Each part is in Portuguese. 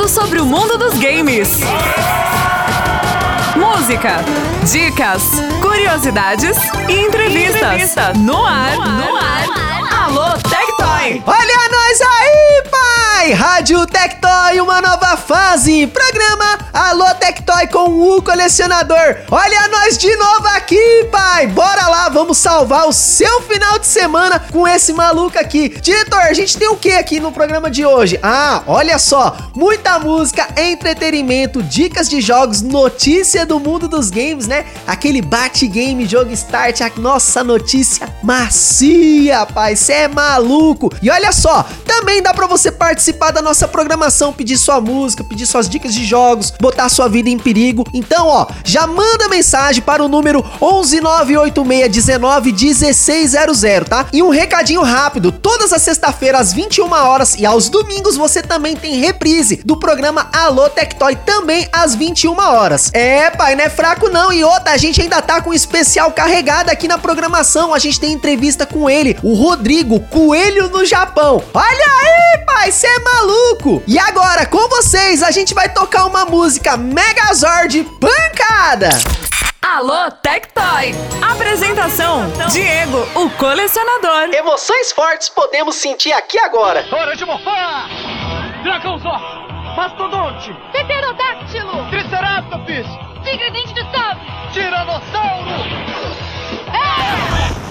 Tudo sobre o mundo dos games. Música, dicas, curiosidades e entrevistas. Entrevista. No ar, no ar. Alô, Tectoy. Olha nós aí, pai! Rádio Tectoy, uma nova fase. Programa Alô Tectoy com o colecionador. Olha nós de novo aqui, pai! Bora lá, vamos salvar o seu final de semana com esse maluco aqui. Diretor, a gente tem o que aqui no programa de hoje? Ah, olha só, muita música, entretenimento, dicas de jogos, notícia do mundo dos games, né? Aquele bate-game, jogo start, a nossa notícia macia, pai, cê é maluco. E olha só, também dá para você participar da nossa programação, pedir sua música, pedir suas dicas de jogos, botar sua vida em perigo. Então, ó, já manda mensagem para o número 11986191600, tá? E um recadinho rápido, todas as sexta-feiras às 21 horas e aos domingos você também tem reprise do programa Alô Tectoy também às 21 horas. É, pai, não é fraco não. E outra, a gente ainda tá com um especial carregado aqui na programação. A gente tem entrevista com ele, o Rodrigo Coelho no Japão. Olha aí, pai, você é maluco. E agora, com vocês, a gente vai tocar uma música Megazord pancada. Alô, Tectoy! Apresentação: Diego, o colecionador. Emoções fortes podemos sentir aqui agora. Hora de morfar! Dragãozor! Mastodonte! Pterodáctilo! Triceratops! Tigre dente de sabre! Tiranossauro! É!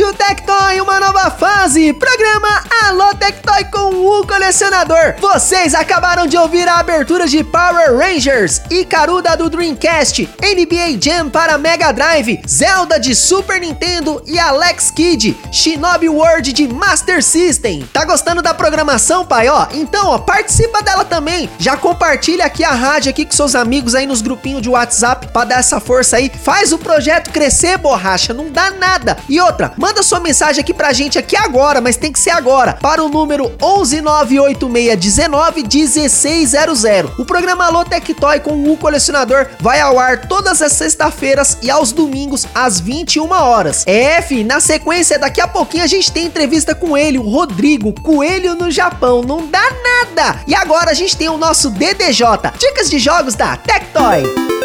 Rádio Tectoy, uma nova fase! Programa Alô Tectoy com o colecionador. Vocês acabaram de ouvir a abertura de Power Rangers, Icaruda do Dreamcast, NBA Jam para Mega Drive, Zelda de Super Nintendo e Alex Kidd, Shinobi World de Master System. Tá gostando da programação, pai? Ó, então, ó, participa dela também. Já compartilha aqui a rádio aqui com seus amigos aí nos grupinhos de WhatsApp para dar essa força aí. Faz o projeto crescer, borracha, não dá nada. E outra, manda sua mensagem aqui pra gente aqui agora, mas tem que ser agora, para o número 11986191600. O programa Alô Tectoy com o colecionador vai ao ar todas as sextas-feiras e aos domingos às 21 horas. É, fi, na sequência, daqui a pouquinho a gente tem entrevista com ele, o Rodrigo, coelho no Japão. Não dá nada. E agora a gente tem o nosso DDJ, dicas de jogos da Tectoy.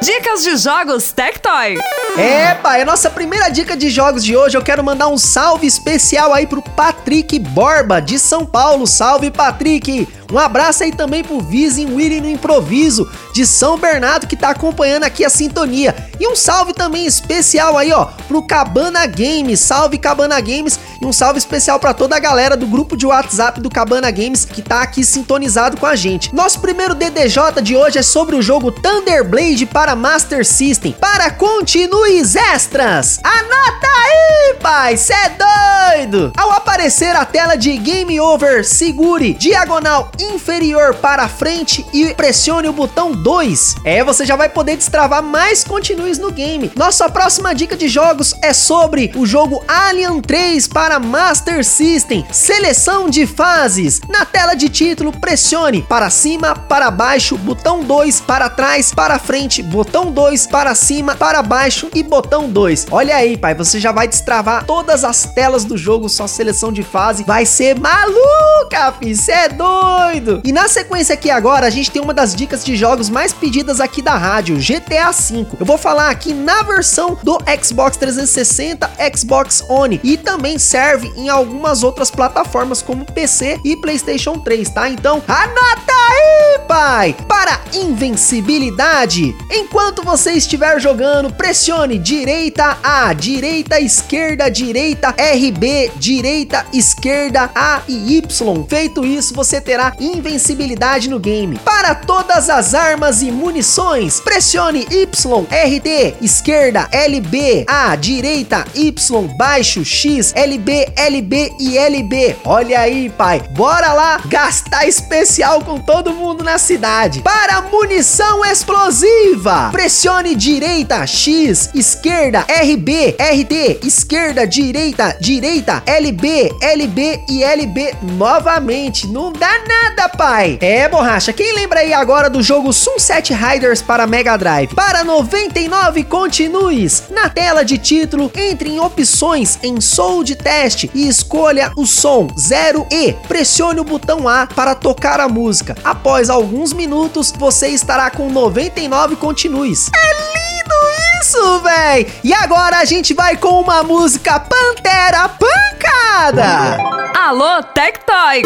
Dicas de jogos Tectoy. É, pai, a nossa primeira dica de jogos de hoje, eu quero mandar um salve especial aí pro Patrick Borba, de São Paulo. Salve, Patrick! Um abraço aí também pro Vizin Willy no Improviso, de São Bernardo, que tá acompanhando aqui a sintonia. E um salve também especial aí, ó, pro Cabana Games. Salve, Cabana Games. E um salve especial para toda a galera do grupo de WhatsApp do Cabana Games, que tá aqui sintonizado com a gente. Nosso primeiro DDJ de hoje é sobre o jogo Thunder Blade para Master System. Para continues extras. Anota aí, pai, cê é doido! Ao aparecer a tela de Game Over, segure diagonal inferior para frente e pressione o botão 2. É, você já vai poder destravar mais continues no game. Nossa próxima dica de jogos é sobre o jogo Alien 3 para Master System. Seleção de fases. Na tela de título, pressione para cima, para baixo, botão 2, para trás, para frente, botão 2, para cima, para baixo e botão 2. Olha aí, pai, você já vai destravar todas as telas do jogo, só seleção de fase. Vai ser maluca, fi, cê é doido! E na sequência aqui agora, a gente tem uma das dicas de jogos mais pedidas aqui da rádio, GTA V. Eu vou falar aqui na versão do Xbox 360, Xbox One e também serve em algumas outras plataformas como PC e PlayStation 3, tá? Então, anota aí, pai! Para invencibilidade, enquanto você estiver jogando, pressione direita A, direita, esquerda, direita, RB, direita, esquerda, A e Y. Feito isso, você terá invencibilidade no game. Para todas as armas e munições, pressione Y, RT, esquerda, LB, A, direita, Y, baixo, X, LB, LB e LB. Olha aí, pai. Bora lá gastar especial com todo mundo na cidade. Para munição explosiva, pressione direita, X, esquerda, RB, RT, esquerda, direita, direita, LB, LB e LB novamente. Não dá nada, pai. É, borracha. Quem lembra aí agora do jogo Sunset Riders para Mega Drive? Para 99 continues. Na tela de título, entre em opções em som de teste e escolha o som 0E. Pressione o botão A para tocar a música. Após alguns minutos, você estará com 99 continues. É lindo isso, véi! E agora a gente vai com uma música Pantera Pancada! Alô Tectoy.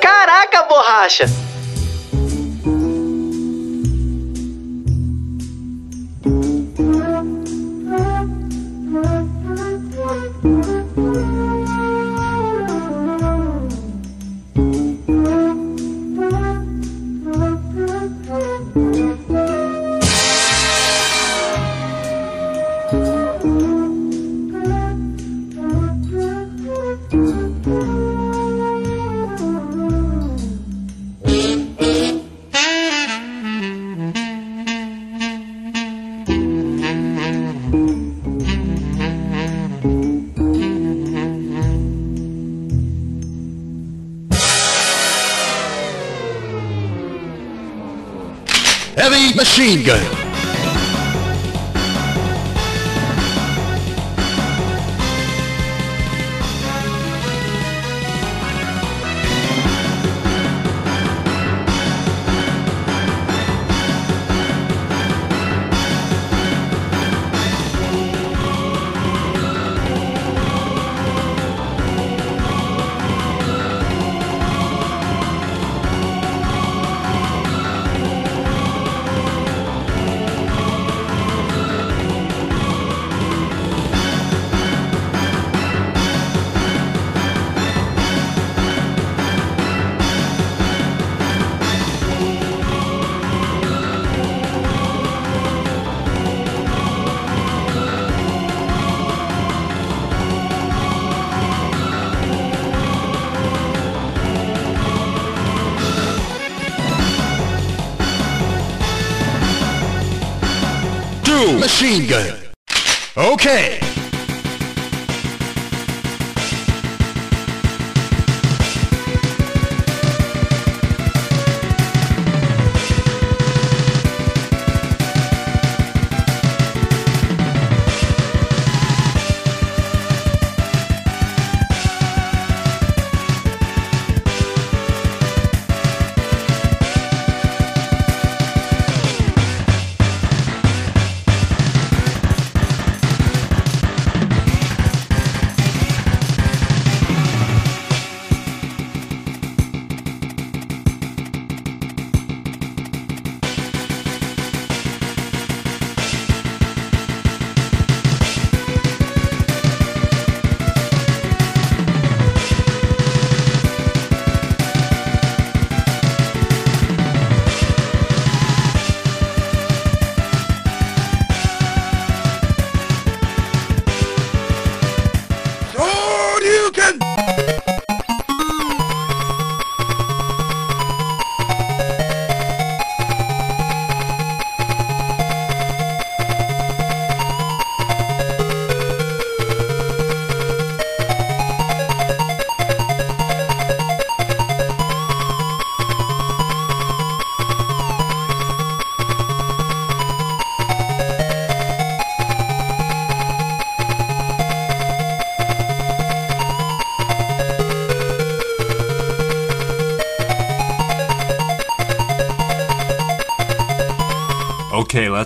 Caraca, borracha! Heavy machine gun. Machine gun. Okay.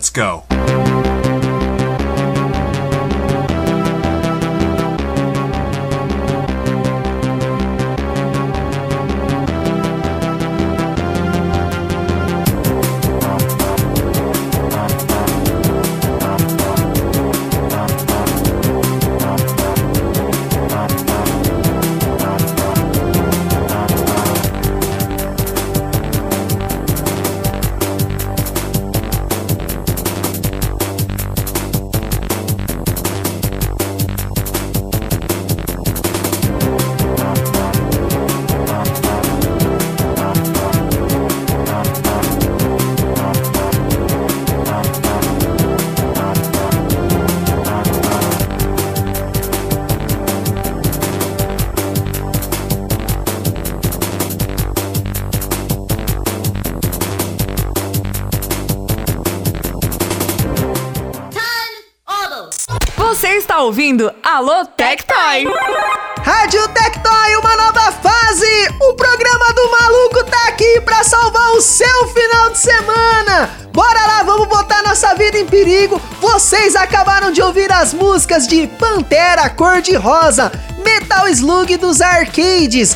Let's go. Ouvindo Alô Tectoy. Rádio Tectoy, uma nova fase! O programa do maluco tá aqui pra salvar o seu final de semana! Bora lá, vamos botar nossa vida em perigo! Vocês acabaram de ouvir as músicas de Pantera Cor-de-Rosa, Metal Slug dos arcades,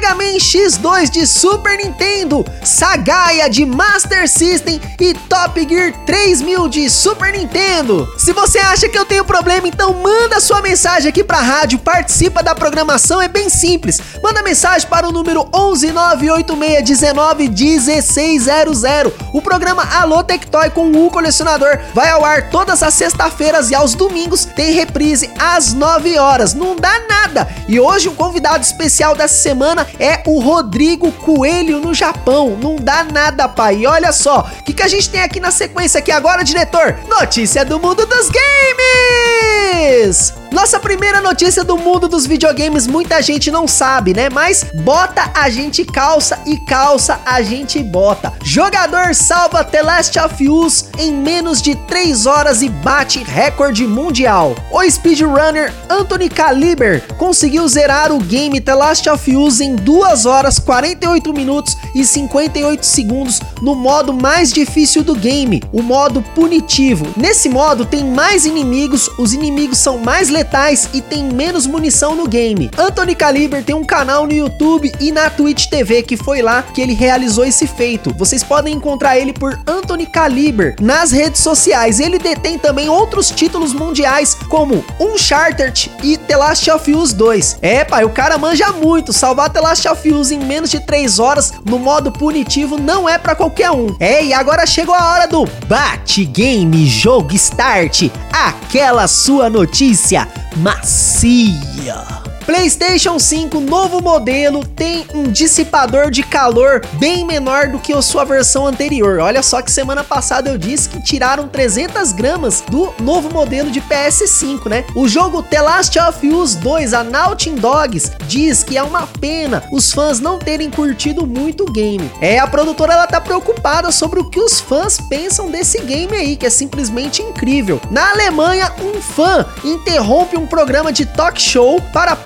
Mega Man X2 de Super Nintendo, Sagaia de Master System e Top Gear 3000 de Super Nintendo. Se você acha que eu tenho problema, então manda sua mensagem aqui pra rádio, participa da programação, é bem simples. Manda mensagem para o número 11986191600. O programa Alô Tectoy com o colecionador vai ao ar todas as sextas-feiras e aos domingos tem reprise às 9 horas. Não dá nada. E hoje o convidado especial dessa semana é o Rodrigo Coelho no Japão. Não dá nada, pai. E olha só, o que, que a gente tem aqui na sequência aqui agora, diretor? Notícia do mundo dos games! Nossa primeira notícia do mundo dos videogames, muita gente não sabe, né? Mas bota a gente calça e calça a gente bota. Jogador salva The Last of Us em menos de 3 horas e bate recorde mundial. O speedrunner Anthony Caliber conseguiu zerar o game The Last of Us em 2 horas 48 minutos e 58 segundos no modo mais difícil do game, o modo punitivo. Nesse modo tem mais inimigos, os inimigos são mais letais e tem menos munição no game. Anthony Caliber tem um canal no YouTube e na Twitch TV que foi lá que ele realizou esse feito. Vocês podem encontrar ele por Anthony Caliber nas redes sociais. Ele detém também outros títulos mundiais como Uncharted e The Last of Us 2. É, pai, o cara manja muito. Salvar The Last of Us em menos de 3 horas no modo punitivo não é para qualquer um. É, e agora chegou a hora do Bate Game Jogo Start, aquela sua notícia macia. PlayStation 5 novo modelo tem um dissipador de calor bem menor do que a sua versão anterior. Olha só que semana passada eu disse que tiraram 300 gramas do novo modelo de PS5, né? O jogo The Last of Us 2, a Naughty Dogs, diz que é uma pena os fãs não terem curtido muito o game. É, a produtora ela tá preocupada sobre o que os fãs pensam desse game aí, que é simplesmente incrível. Na Alemanha, um fã interrompe um programa de talk show para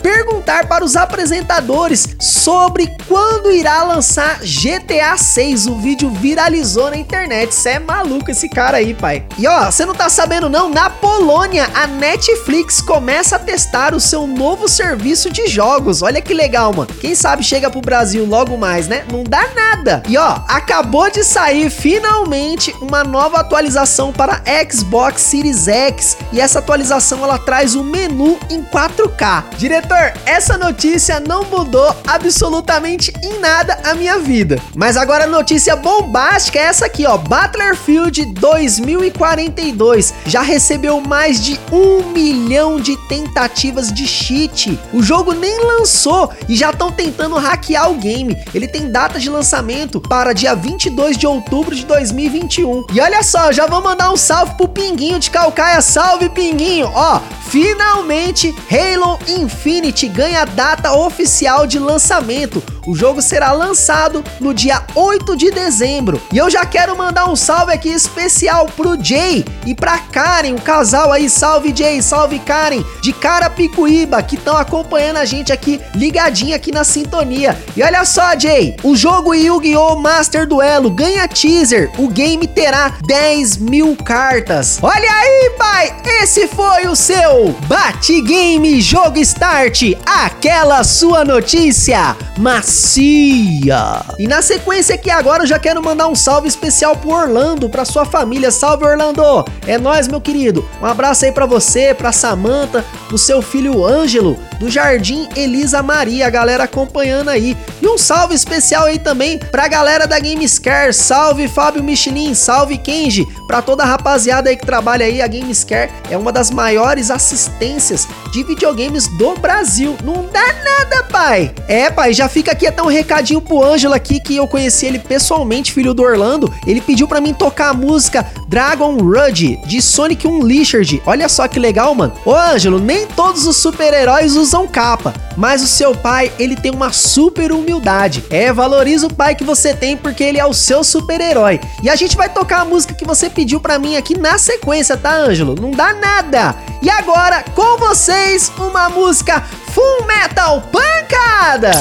para os apresentadores sobre quando irá lançar GTA 6. O vídeo viralizou na internet. Você é maluco esse cara aí, pai. E ó, você não tá sabendo não? Na Polônia, a Netflix começa a testar o seu novo serviço de jogos. Olha que legal, mano. Quem sabe chega pro Brasil logo mais, né? Não dá nada. E ó, acabou de sair finalmente uma nova atualização para Xbox Series X e essa atualização ela traz o menu em 4K. Diretor, essa notícia não mudou absolutamente em nada a minha vida. Mas agora a notícia bombástica é essa aqui, ó. Battlefield 2042 já recebeu mais de um milhão de tentativas de cheat. O jogo nem lançou e já estão tentando hackear o game. Ele tem data de lançamento para dia 22 de outubro de 2021. E olha só, já vou mandar um salve pro Pinguinho de Calcaia. Salve, Pinguinho! Ó, finalmente Halo Infinite ganha data oficial de lançamento. O jogo será lançado no dia 8 de dezembro. E eu já quero mandar um salve aqui especial pro Jay e pra Karen, o casal aí. Salve Jay, salve Karen, de Carapicuíba, que estão acompanhando a gente aqui, ligadinha aqui na sintonia. E olha só, Jay, o jogo Yu-Gi-Oh! Master Duelo ganha teaser. O game terá 10 mil cartas. Olha aí, pai! Esse foi o seu Bate Game Jogo Start, aquela sua notícia macia. E na sequência aqui agora eu já quero mandar um salve especial pro Orlando, pra sua família. Salve Orlando! É nós, meu querido. Um abraço aí para você, pra Samantha, pro seu filho Ângelo, do Jardim Elisa Maria, a galera acompanhando aí. E um salve especial aí também pra galera da Gamescare. Salve Fábio Michelin, salve Kenji, pra toda a rapaziada aí que trabalha aí. A Gamescare é uma das maiores assistências de videogames do Brasil. Não dá nada, pai. É, pai, já fica aqui até um recadinho pro Ângelo aqui que eu conheci ele pessoalmente, filho do Orlando. Ele pediu pra mim tocar a música Dragon Rudd de Sonic Unleashed. Olha só que legal, mano. Ô, Ângelo, nem todos os super-heróis usam capa, mas o seu pai, ele tem uma super humildade. É, valoriza o pai que você tem porque ele é o seu super-herói. E a gente vai tocar a música que você pediu pra mim aqui na sequência, tá, Ângelo? Não dá nada. E agora, com vocês, uma música Full Metal Pancada.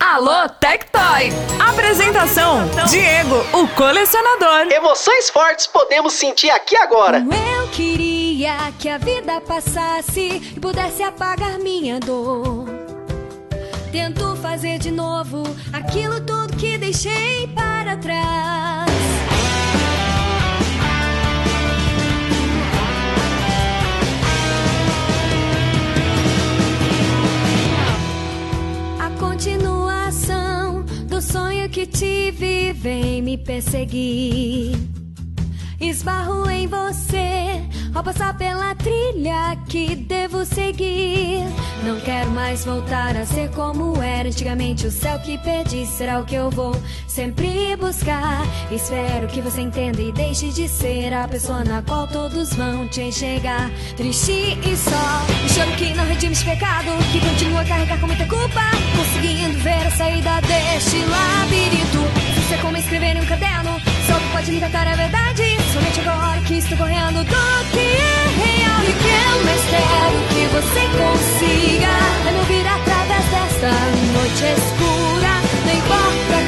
Alô, Tectoy! Apresentação: Diego, o colecionador. Emoções fortes podemos sentir aqui agora. Eu queria que a vida passasse e pudesse apagar minha dor. Tento fazer de novo aquilo tudo que deixei para trás. Que tive vem me perseguir. Esbarro em você ao passar pela trilha que devo seguir. Não quero mais voltar a ser como era antigamente. O céu que perdi será o que eu vou sempre buscar. Espero que você entenda e deixe de ser a pessoa na qual todos vão te enxergar. Triste e só, um choro que não redime esse pecado, que continua a carregar com muita culpa. Conseguindo ver a saída deste labirinto. Você como escrever em um caderno, pode me tratar a verdade. Somente agora que estou correndo do que é real. E que eu mais quero que você consiga é me ouvir através desta noite escura. Não importa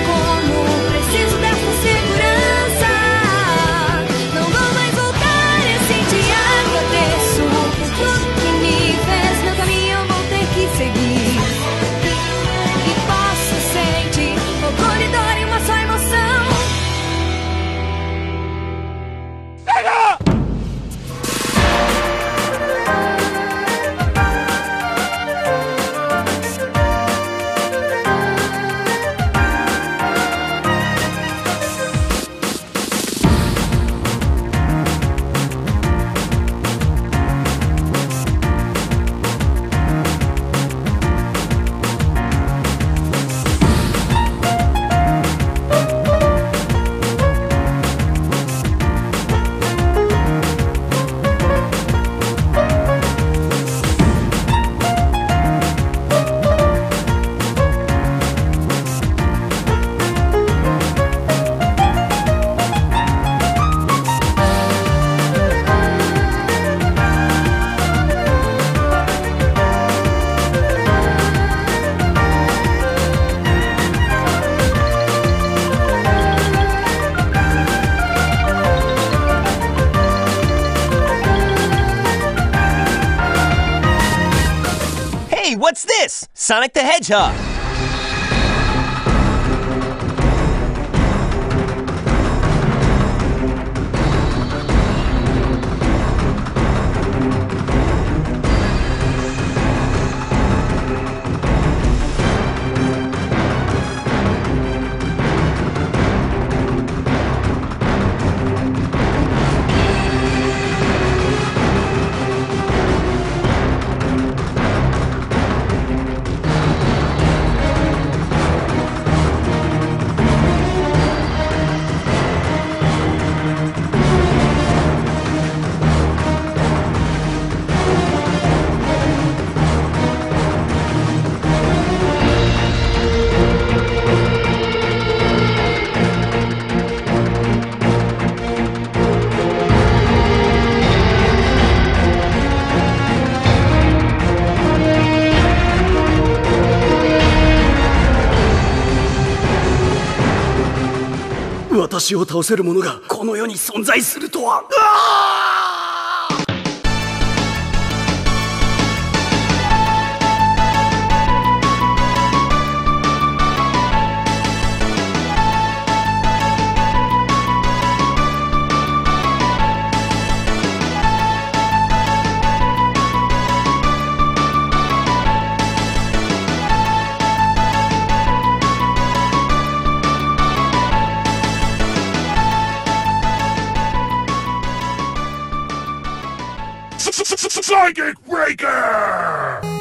Sonic the Hedgehog. 私を倒せる者がこの世に存在するとは。うわ Psychic Breaker!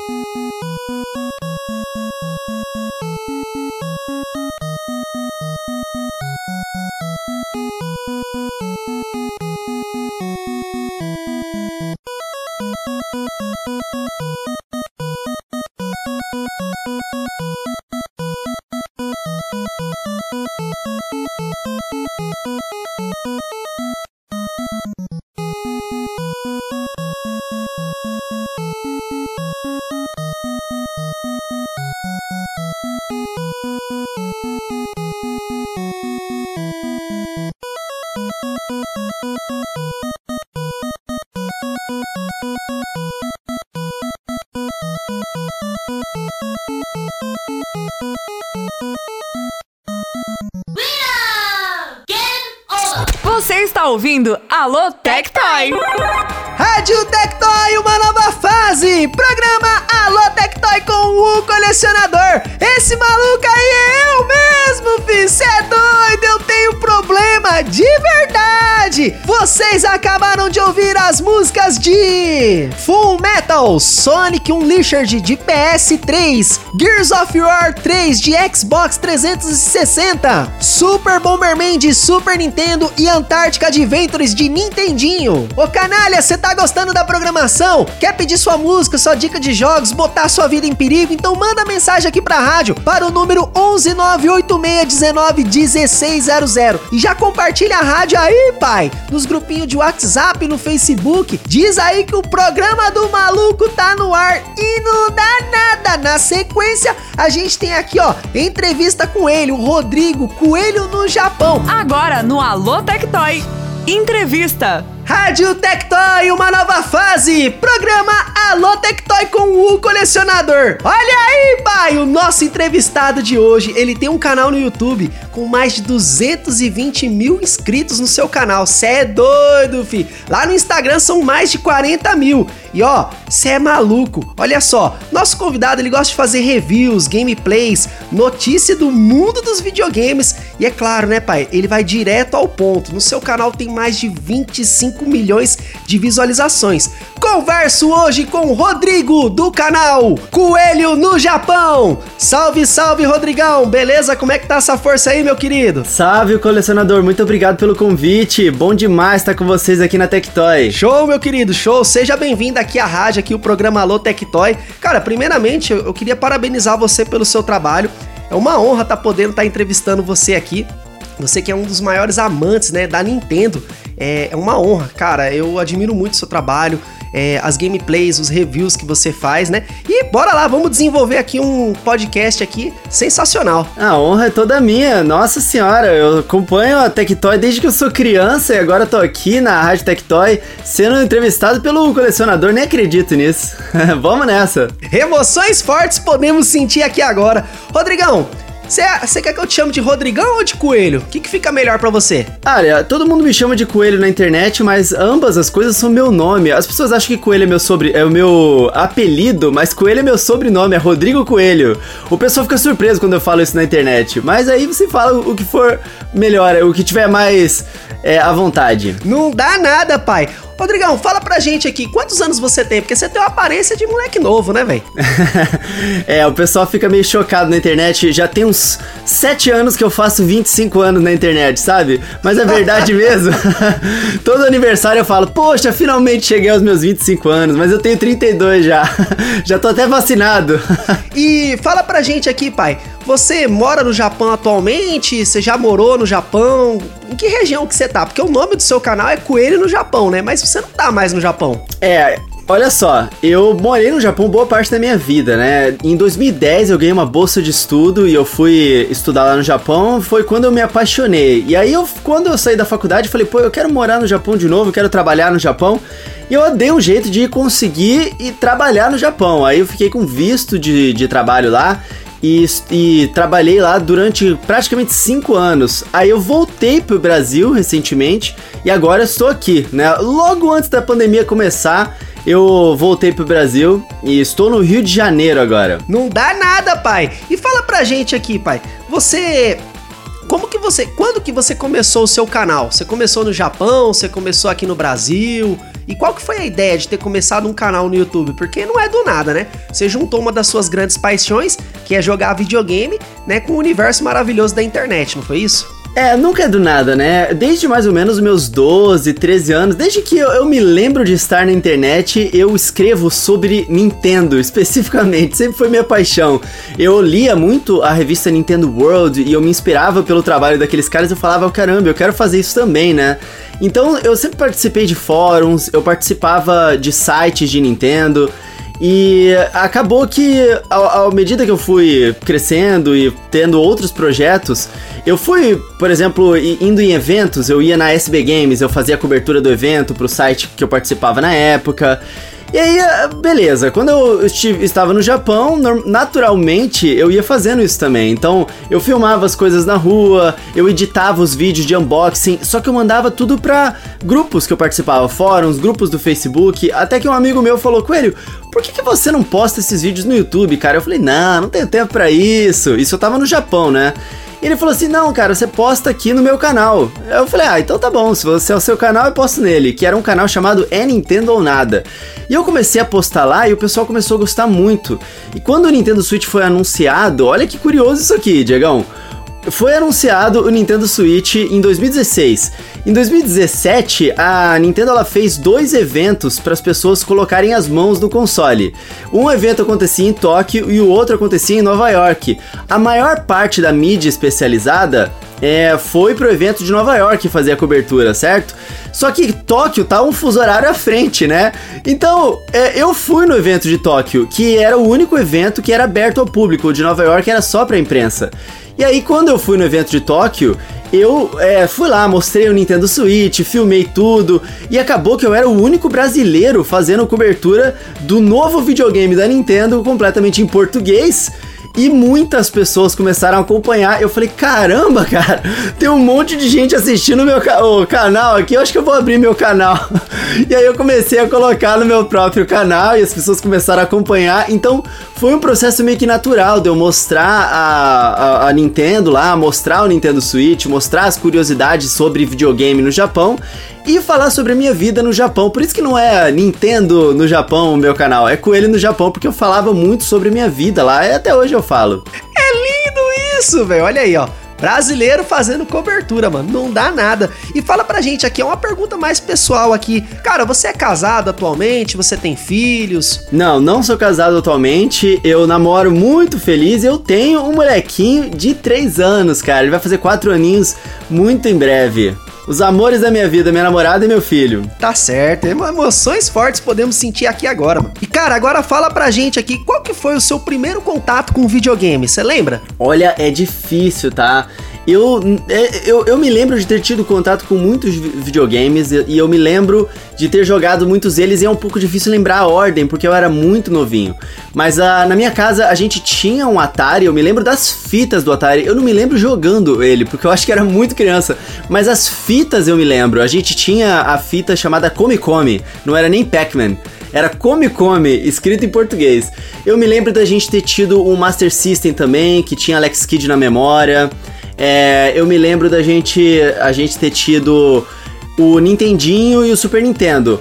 Ouvindo Alô Tectoy. Rádio Tectoy, uma nova fase! Programa Alô Tectoy com o colecionador! Esse maluco aí é eu mesmo, fi! Cê é doido! Eu tenho problema de verdade! Vocês acabaram de ouvir as músicas de Full Metal, Sonic Unleashed de PS3, Gears of War 3 de Xbox 360, Super Bomberman de Super Nintendo e Antártica Adventures de Nintendinho. Ô canalha, você tá gostando da programação? Quer pedir sua música, sua dica de jogos, botar sua vida em perigo? Então manda mensagem aqui pra rádio para o número 11986191600 e já compartilha a rádio aí, pai, nos grupinhos de WhatsApp, no Facebook. Diz aí que o programa do maluco tá no ar e não dá nada. Na sequência, a gente tem aqui, ó, entrevista com ele, o Rodrigo Coelho no Japão. Agora no Alô Tectoy. Entrevista. Rádio Tectoy, uma nova fase! Programa Alô Tectoy com o colecionador. Olha aí, pai! O nosso entrevistado de hoje, ele tem um canal no YouTube com mais de 220 mil inscritos no seu canal. Cê é doido, fi! Lá no Instagram são mais de 40 mil. E ó, cê é maluco. Olha só, nosso convidado ele gosta de fazer reviews, gameplays, notícia do mundo dos videogames. E é claro, né, pai? Ele vai direto ao ponto. No seu canal tem mais de 25 milhões de visualizações. Converso hoje com o Rodrigo do canal Coelho no Japão. Salve, salve, Rodrigão. Beleza? Como é que tá essa força aí, meu querido? Salve, colecionador. Muito obrigado pelo convite. Bom demais estar com vocês aqui na Tectoy. Show, meu querido, show. Seja bem-vindo aqui à rádio, aqui o programa Alô Tectoy. Cara, primeiramente, eu, queria parabenizar você pelo seu trabalho. É uma honra estar podendo estar entrevistando você aqui. Você que é um dos maiores amantes, né, da Nintendo. É, é uma honra, cara. Eu admiro muito o seu trabalho é, as gameplays, os reviews que você faz, né? E bora lá, vamos desenvolver aqui um podcast aqui sensacional. A honra é toda minha, nossa senhora, eu acompanho a Tectoy desde que eu sou criança e agora tô aqui na Rádio Tectoy sendo entrevistado pelo colecionador, nem acredito nisso. vamos nessa. Emoções fortes podemos sentir aqui agora. Rodrigão, você quer que eu te chame de Rodrigão ou de Coelho? O que, que fica melhor para você? Olha, todo mundo me chama de Coelho na internet, mas ambas as coisas são meu nome. As pessoas acham que Coelho é meu sobre é o meu apelido, mas Coelho é meu sobrenome, é Rodrigo Coelho. O pessoal fica surpreso quando eu falo isso na internet, mas aí você fala o que for melhor, o que tiver mais é, à vontade. Não dá nada, pai. Rodrigão, fala pra gente aqui, quantos anos você tem? Porque você tem uma aparência de moleque novo, né, velho? é, o pessoal fica meio chocado na internet. Já tem uns 7 anos que eu faço 25 anos na internet, sabe? Mas é verdade mesmo. Todo aniversário eu falo, poxa, finalmente cheguei aos meus 25 anos, mas eu tenho 32 já. já tô até vacinado. e fala pra gente aqui, pai. Você mora no Japão atualmente? Você já morou no Japão? Em que região que você tá? Porque o nome do seu canal é Coelho no Japão, né? Mas você não tá mais no Japão. É, Olha só, eu morei no Japão boa parte da minha vida, né? Em 2010 eu ganhei uma bolsa de estudo e eu fui estudar lá no Japão. Foi quando eu me apaixonei. E aí, eu, quando eu saí da faculdade, falei, pô, eu quero morar no Japão de novo, eu quero trabalhar no Japão. E eu dei um jeito de conseguir e trabalhar no Japão. Aí eu fiquei com visto de, de trabalho lá e, e, trabalhei lá durante praticamente cinco anos. Aí eu voltei pro Brasil recentemente e agora estou aqui, né? Logo antes da pandemia começar, eu voltei pro Brasil e estou no Rio de Janeiro agora. Não dá nada, pai. E fala pra gente aqui, pai. Você como que você, quando que você começou o seu canal? Você começou no Japão, você começou aqui no Brasil? E qual que foi a ideia de ter começado um canal no YouTube? Porque não é do nada, né? Você juntou uma das suas grandes paixões, que é jogar videogame, né, com o universo maravilhoso da internet, não foi isso? É, nunca é do nada, né? Desde mais ou menos meus 12, 13 anos, desde que eu, eu, me lembro de estar na internet, eu escrevo sobre Nintendo, especificamente, sempre foi minha paixão. Eu lia muito a revista Nintendo World e eu me inspirava pelo trabalho daqueles caras e eu falava, caramba, eu quero fazer isso também, né? Então eu sempre participei de fóruns, eu participava de sites de Nintendo. E acabou que, à medida que eu fui crescendo e tendo outros projetos, eu fui, por exemplo, indo em eventos, eu ia na SB Games, eu fazia a cobertura do evento pro site que eu participava na época. E aí, ah, beleza, quando eu estive, estava no Japão, naturalmente eu ia fazendo isso também. Então, eu filmava as coisas na rua, eu editava os vídeos de unboxing, só que eu mandava tudo pra grupos que eu participava, fóruns, grupos do Facebook, até que um amigo meu falou, Coelho, por que, que você não posta esses vídeos no YouTube, cara? Eu falei, não, não tenho tempo para isso. Isso eu tava no Japão, né? E ele falou assim: não, cara, você posta aqui no meu canal. Eu falei: ah, então tá bom, se você é o seu canal, eu posto nele, que era um canal chamado É Nintendo ou Nada. E eu comecei a postar lá e o pessoal começou a gostar muito. E quando o Nintendo Switch foi anunciado, olha que curioso isso aqui, Diegão. Foi anunciado o Nintendo Switch em 2016. Em 2017, a Nintendo ela fez dois eventos para as pessoas colocarem as mãos no console. Um evento acontecia em Tóquio e o outro acontecia em Nova York. A maior parte da mídia especializada é, foi pro evento de Nova York fazer a cobertura, certo? Só que Tóquio tá um fuso horário à frente, né? Então, é, eu fui no evento de Tóquio, que era o único evento que era aberto ao público. O de Nova York era só pra imprensa. E aí, quando eu fui no evento de Tóquio, eu é, fui lá, mostrei o Nintendo Switch, filmei tudo, e acabou que eu era o único brasileiro fazendo cobertura do novo videogame da Nintendo completamente em português e muitas pessoas começaram a acompanhar. Eu falei, caramba, cara, tem um monte de gente assistindo meu ca o canal aqui, eu acho que eu vou abrir meu canal. e aí eu comecei a colocar no meu próprio canal e as pessoas começaram a acompanhar. Então foi um processo meio que natural de eu mostrar a, a, a Nintendo lá, mostrar o Nintendo Switch, mostrar as curiosidades sobre videogame no Japão e falar sobre a minha vida no Japão. Por isso que não é Nintendo no Japão o meu canal, é Coelho no Japão, porque eu falava muito sobre a minha vida lá e até hoje eu falo. É lindo isso, velho. Olha aí, ó. Brasileiro fazendo cobertura, mano. Não dá nada. E fala pra gente aqui, é uma pergunta mais pessoal aqui. Cara, você é casado atualmente? Você tem filhos? Não, não sou casado atualmente. Eu namoro muito feliz. Eu tenho um molequinho de 3 anos, cara. Ele vai fazer 4 aninhos muito em breve. Os amores da minha vida, minha namorada e meu filho. Tá certo, emoções fortes podemos sentir aqui agora, mano. E cara, agora fala pra gente aqui, qual que foi o seu primeiro contato com videogame? Você lembra? Olha, é difícil, tá? Eu, é, eu, eu me lembro de ter tido contato com muitos videogames e eu me lembro de ter jogado muitos deles e é um pouco difícil lembrar a ordem porque eu era muito novinho. Mas uh, na minha casa a gente tinha um Atari, eu me lembro das fitas do Atari. Eu não me lembro jogando ele porque eu acho que era muito criança, mas as fitas eu me lembro. A gente tinha a fita chamada Come Come, não era nem Pac-Man era Come Come, escrito em português. Eu me lembro da gente ter tido um Master System também, que tinha Alex Kidd na memória. É, eu me lembro da gente, a gente ter tido o Nintendinho e o Super Nintendo.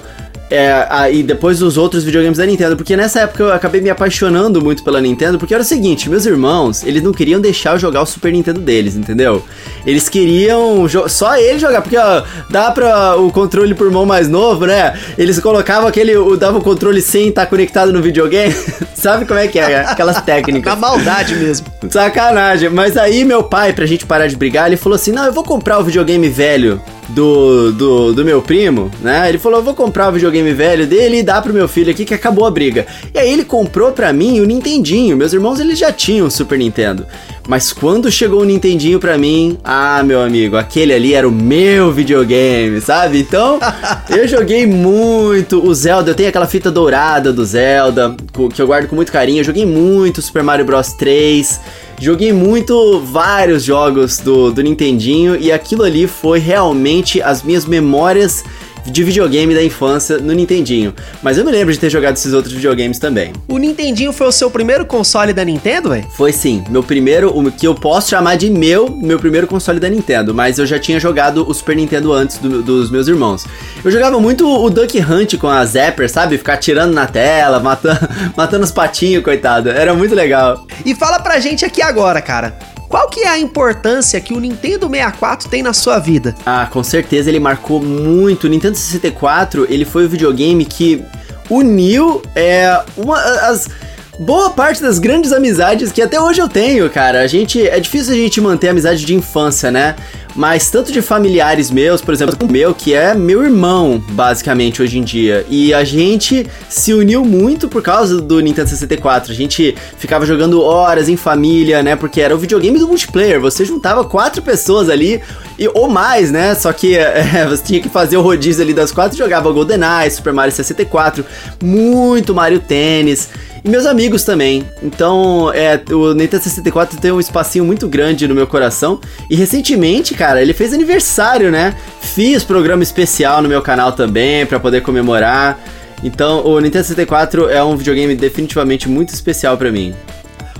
É, a, e depois os outros videogames da Nintendo, porque nessa época eu acabei me apaixonando muito pela Nintendo, porque era o seguinte, meus irmãos, eles não queriam deixar eu jogar o Super Nintendo deles, entendeu? Eles queriam só ele jogar, porque ó, dá pra o controle por mão mais novo, né? Eles colocavam aquele, o, dava o controle sem estar tá conectado no videogame, sabe como é que é? Aquelas técnicas. Na maldade mesmo. Sacanagem, mas aí meu pai, pra gente parar de brigar, ele falou assim, não, eu vou comprar o videogame velho do, do, do meu primo, né? Ele falou: eu vou comprar o videogame velho dele e dar pro meu filho aqui que acabou a briga. E aí ele comprou pra mim o Nintendinho. Meus irmãos eles já tinham o Super Nintendo. Mas quando chegou o Nintendinho pra mim, ah, meu amigo, aquele ali era o meu videogame, sabe? Então, eu joguei muito o Zelda. Eu tenho aquela fita dourada do Zelda, que eu guardo com muito carinho. Eu joguei muito Super Mario Bros 3. Joguei muito vários jogos do, do Nintendinho e aquilo ali foi realmente as minhas memórias de videogame da infância no Nintendinho. Mas eu me lembro de ter jogado esses outros videogames também. O Nintendinho foi o seu primeiro console da Nintendo, velho? Foi sim. Meu primeiro, o que eu posso chamar de meu, meu primeiro console da Nintendo. Mas eu já tinha jogado o Super Nintendo antes do, dos meus irmãos. Eu jogava muito o Duck Hunt com a Zapper, sabe? Ficar tirando na tela, matando, matando os patinhos, coitado. Era muito legal. E fala pra gente aqui agora, cara. Qual que é a importância que o Nintendo 64 tem na sua vida? Ah, com certeza ele marcou muito. O Nintendo 64, ele foi o videogame que uniu é, uma, as boa parte das grandes amizades que até hoje eu tenho, cara. A gente é difícil a gente manter a amizade de infância, né? Mas tanto de familiares meus, por exemplo, o meu, que é meu irmão, basicamente, hoje em dia. E a gente se uniu muito por causa do Nintendo 64. A gente ficava jogando horas em família, né? Porque era o videogame do multiplayer. Você juntava quatro pessoas ali, e, ou mais, né? Só que é, você tinha que fazer o rodízio ali das quatro. Jogava GoldenEye, Super Mario 64, muito Mario Tennis. E meus amigos também. Então, é, o Nintendo 64 tem um espacinho muito grande no meu coração. E recentemente, cara, ele fez aniversário, né? Fiz programa especial no meu canal também para poder comemorar. Então, o Nintendo 64 é um videogame definitivamente muito especial para mim.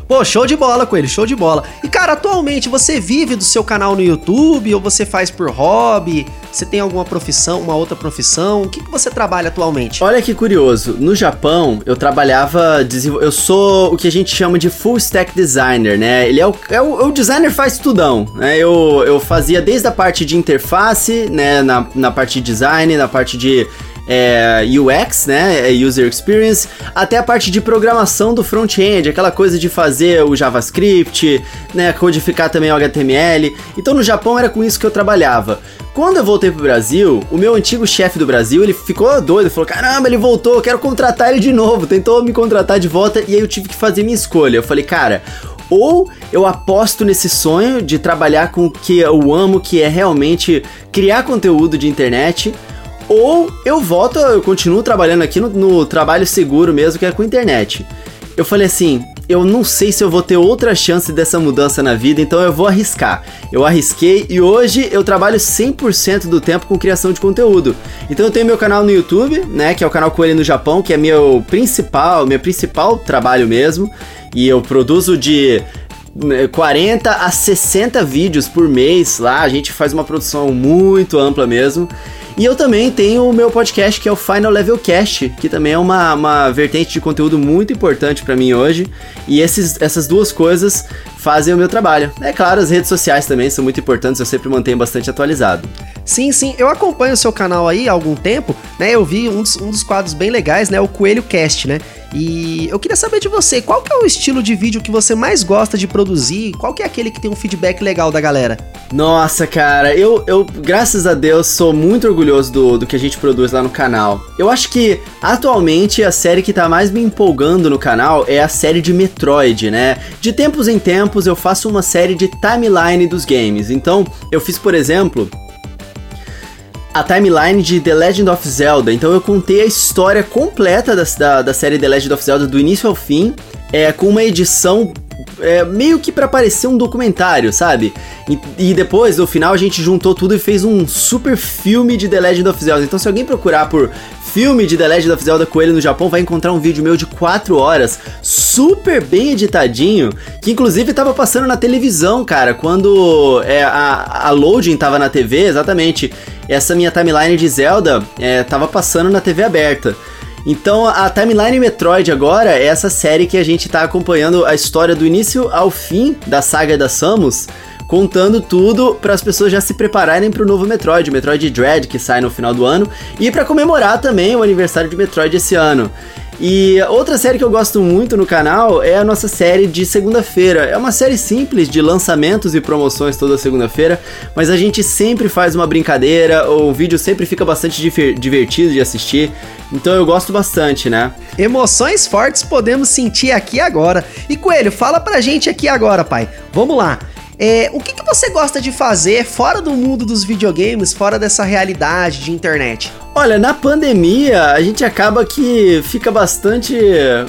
Pô, show de bola com ele, show de bola. E cara, atualmente você vive do seu canal no YouTube ou você faz por hobby? Você tem alguma profissão, uma outra profissão? O que, que você trabalha atualmente? Olha que curioso. No Japão, eu trabalhava. Eu sou o que a gente chama de full stack designer, né? Ele é o, é o, o designer faz tudão, né? Eu, eu fazia desde a parte de interface, né? Na, na parte de design, na parte de é, UX, né, é User Experience, até a parte de programação do front-end, aquela coisa de fazer o JavaScript, né, codificar também o HTML. Então no Japão era com isso que eu trabalhava. Quando eu voltei pro Brasil, o meu antigo chefe do Brasil, ele ficou doido, falou: "Caramba, ele voltou, quero contratar ele de novo". Tentou me contratar de volta e aí eu tive que fazer minha escolha. Eu falei: "Cara, ou eu aposto nesse sonho de trabalhar com o que eu amo, que é realmente criar conteúdo de internet, ou eu volto, eu continuo trabalhando aqui no, no trabalho seguro mesmo, que é com internet. Eu falei assim, eu não sei se eu vou ter outra chance dessa mudança na vida, então eu vou arriscar. Eu arrisquei e hoje eu trabalho 100% do tempo com criação de conteúdo. Então eu tenho meu canal no YouTube, né, que é o canal Coelho no Japão, que é meu principal, meu principal trabalho mesmo, e eu produzo de 40 né, a 60 vídeos por mês lá, a gente faz uma produção muito ampla mesmo. E eu também tenho o meu podcast que é o Final Level Cast, que também é uma, uma vertente de conteúdo muito importante para mim hoje. E esses, essas duas coisas fazem o meu trabalho. É claro, as redes sociais também são muito importantes, eu sempre mantenho bastante atualizado. Sim, sim, eu acompanho o seu canal aí há algum tempo, né? Eu vi um dos, um dos quadros bem legais, né? O Coelho Cast, né? E eu queria saber de você, qual que é o estilo de vídeo que você mais gosta de produzir? Qual que é aquele que tem um feedback legal da galera? Nossa, cara, eu, eu graças a Deus, sou muito orgulhoso do, do que a gente produz lá no canal. Eu acho que, atualmente, a série que tá mais me empolgando no canal é a série de Metroid, né? De tempos em tempos, eu faço uma série de timeline dos games. Então, eu fiz, por exemplo, a timeline de The Legend of Zelda. Então eu contei a história completa da, da, da série The Legend of Zelda do início ao fim, é, com uma edição é, meio que para parecer um documentário, sabe? E, e, depois, no final, a gente juntou tudo e fez um super filme de The Legend of Zelda. Então, se alguém procurar por filme de The Legend of Zelda Coelho no Japão, vai encontrar um vídeo meu de 4 horas, super bem editadinho, que inclusive tava passando na televisão, cara, quando é, a, a loading tava na TV, exatamente. Essa minha timeline de Zelda é, tava passando na TV aberta. Então a Timeline Metroid agora é essa série que a gente tá acompanhando a história do início ao fim da saga da Samus, contando tudo para as pessoas já se prepararem para o novo Metroid, o Metroid Dread que sai no final do ano, e para comemorar também o aniversário de Metroid esse ano. E outra série que eu gosto muito no canal é a nossa série de segunda-feira. É uma série simples de lançamentos e promoções toda segunda-feira, mas a gente sempre faz uma brincadeira, o vídeo sempre fica bastante divertido de assistir. Então eu gosto bastante, né? Emoções fortes podemos sentir aqui agora. E Coelho, fala pra gente aqui agora, pai. Vamos lá. É, o que, que você gosta de fazer fora do mundo dos videogames, fora dessa realidade de internet? Olha, na pandemia a gente acaba que fica bastante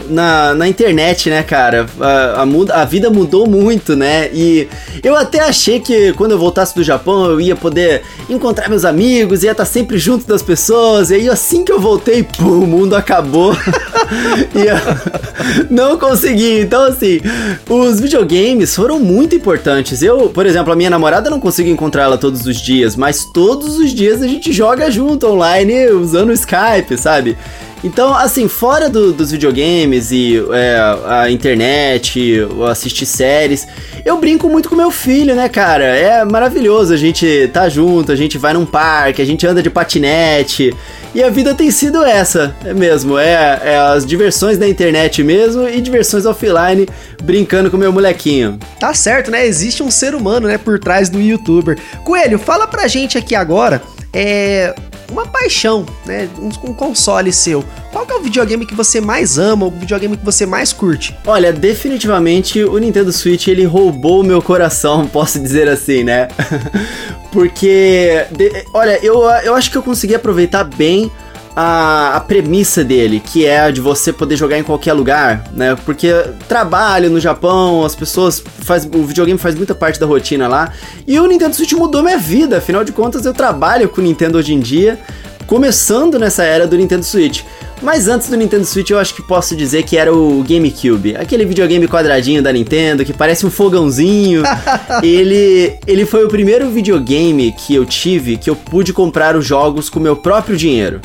na, na internet, né, cara? A, a, a, vida mudou muito, né? E eu até achei que quando eu voltasse do Japão eu ia poder encontrar meus amigos, ia estar sempre junto das pessoas. E aí assim que eu voltei, pum, o mundo acabou. e não consegui. Então, assim, os videogames foram muito importantes. Eu, por exemplo, a minha namorada não consigo encontrar ela todos os dias, mas todos os dias a gente joga junto online usando o Skype, sabe? Então, assim, fora do, dos videogames e é, a internet, assistir séries, eu brinco muito com meu filho, né, cara? É maravilhoso a gente tá junto, a gente vai num parque, a gente anda de patinete. E a vida tem sido essa, é mesmo. É, é as diversões da internet mesmo e diversões offline, brincando com meu molequinho. Tá certo, né? Existe um ser humano, né, por trás do youtuber. Coelho, fala pra gente aqui agora. É, uma paixão, né? Um, um, console seu. Qual é o videogame que você mais ama, o videogame que você mais curte? Olha, definitivamente o Nintendo Switch ele roubou meu coração, posso dizer assim, né? Porque, de, olha, eu, eu acho que eu consegui aproveitar bem a, a, premissa dele, que é a de você poder jogar em qualquer lugar, né? Porque trabalho no Japão, as pessoas faz o videogame faz muita parte da rotina lá. E o Nintendo Switch mudou minha vida, afinal de contas eu trabalho com o Nintendo hoje em dia, começando nessa era do Nintendo Switch. Mas antes do Nintendo Switch, eu acho que posso dizer que era o GameCube, aquele videogame quadradinho da Nintendo que parece um fogãozinho. ele, ele foi o primeiro videogame que eu tive que eu pude comprar os jogos com meu próprio dinheiro.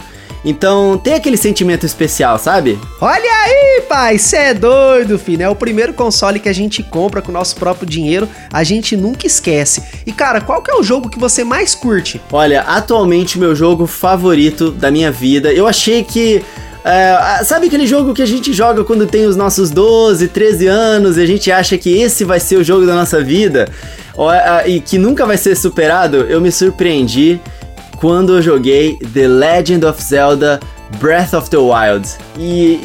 Então tem aquele sentimento especial, sabe? Olha aí, pai, cê é doido, filho. É o primeiro console que a gente compra com o nosso próprio dinheiro, a gente nunca esquece. E cara, qual que é o jogo que você mais curte? Olha, atualmente meu jogo favorito da minha vida, eu achei que é, sabe aquele jogo que a gente joga quando tem os nossos 12, 13 anos e a gente acha que esse vai ser o jogo da nossa vida e que nunca vai ser superado? Eu me surpreendi quando eu joguei The Legend of Zelda Breath of the Wild. E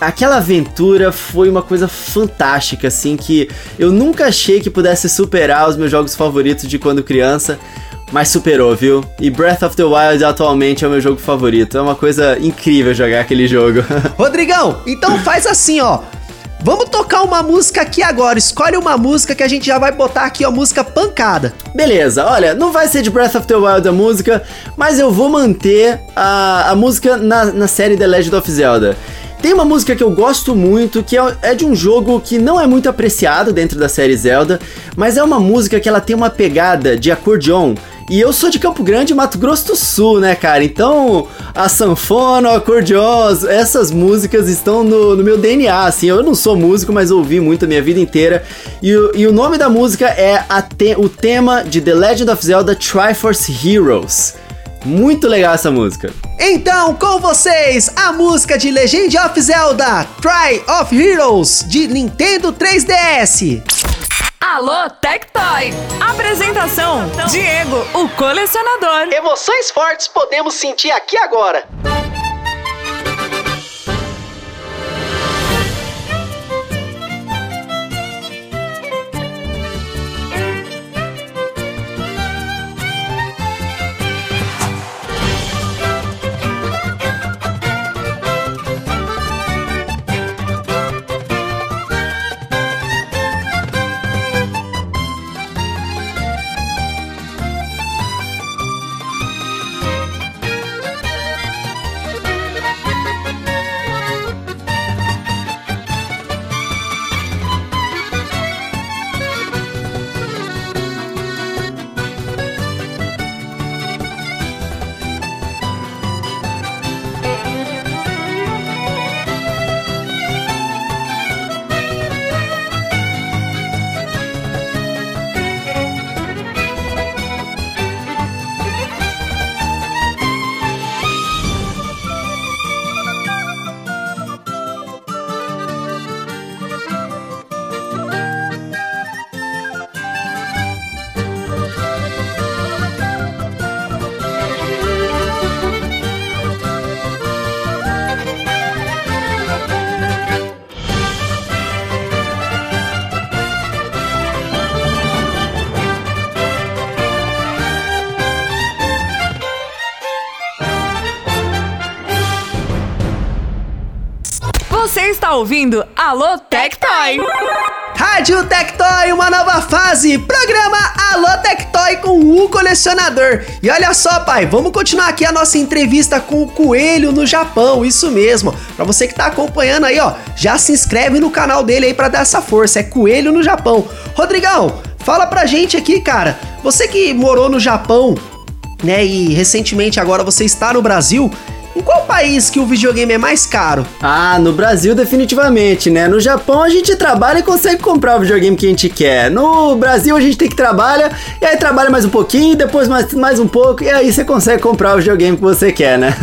aquela aventura foi uma coisa fantástica, assim, que eu nunca achei que pudesse superar os meus jogos favoritos de quando criança. Mas superou, viu? E Breath of the Wild atualmente é o meu jogo favorito. É uma coisa incrível jogar aquele jogo. Rodrigão, então faz assim, ó. Vamos tocar uma música aqui agora. Escolhe uma música que a gente já vai botar aqui, ó, música pancada. Beleza, olha, não vai ser de Breath of the Wild a música, mas eu vou manter a, a música na, na série The Legend of Zelda. Tem uma música que eu gosto muito, que é, é de um jogo que não é muito apreciado dentro da série Zelda, mas é uma música que ela tem uma pegada de acordeon E eu sou de Campo Grande, Mato Grosso do Sul, né, cara? Então, a sanfona, o acordeon, essas músicas estão no, no, meu DNA, assim. Eu não sou músico, mas ouvi muito a minha vida inteira. E, e o nome da música é te, o tema de The Legend of Zelda Triforce Heroes. Muito legal essa música. Então, com vocês, a música de Legend of Zelda Try of Heroes de Nintendo 3DS. Alô, Tectoy! Apresentação: Diego, o colecionador. Emoções fortes podemos sentir aqui agora. Você está ouvindo Alô Tectoy. Rádio Tectoy, uma nova fase. Programa Alô Tectoy com o colecionador. E olha só, pai, vamos continuar aqui a nossa entrevista com o Coelho no Japão. Isso mesmo. Para você que tá acompanhando aí, ó, já se inscreve no canal dele aí para dar essa força. É Coelho no Japão. Rodrigão, fala pra gente aqui, cara. Você que morou no Japão, né, e recentemente agora você está no Brasil, em qual país que o videogame é mais caro? Ah, no Brasil definitivamente, né? No Japão a gente trabalha e consegue comprar o videogame que a gente quer. No Brasil a gente tem que trabalhar, e aí trabalha mais um pouquinho, depois mais, mais um pouco, e aí você consegue comprar o videogame que você quer, né?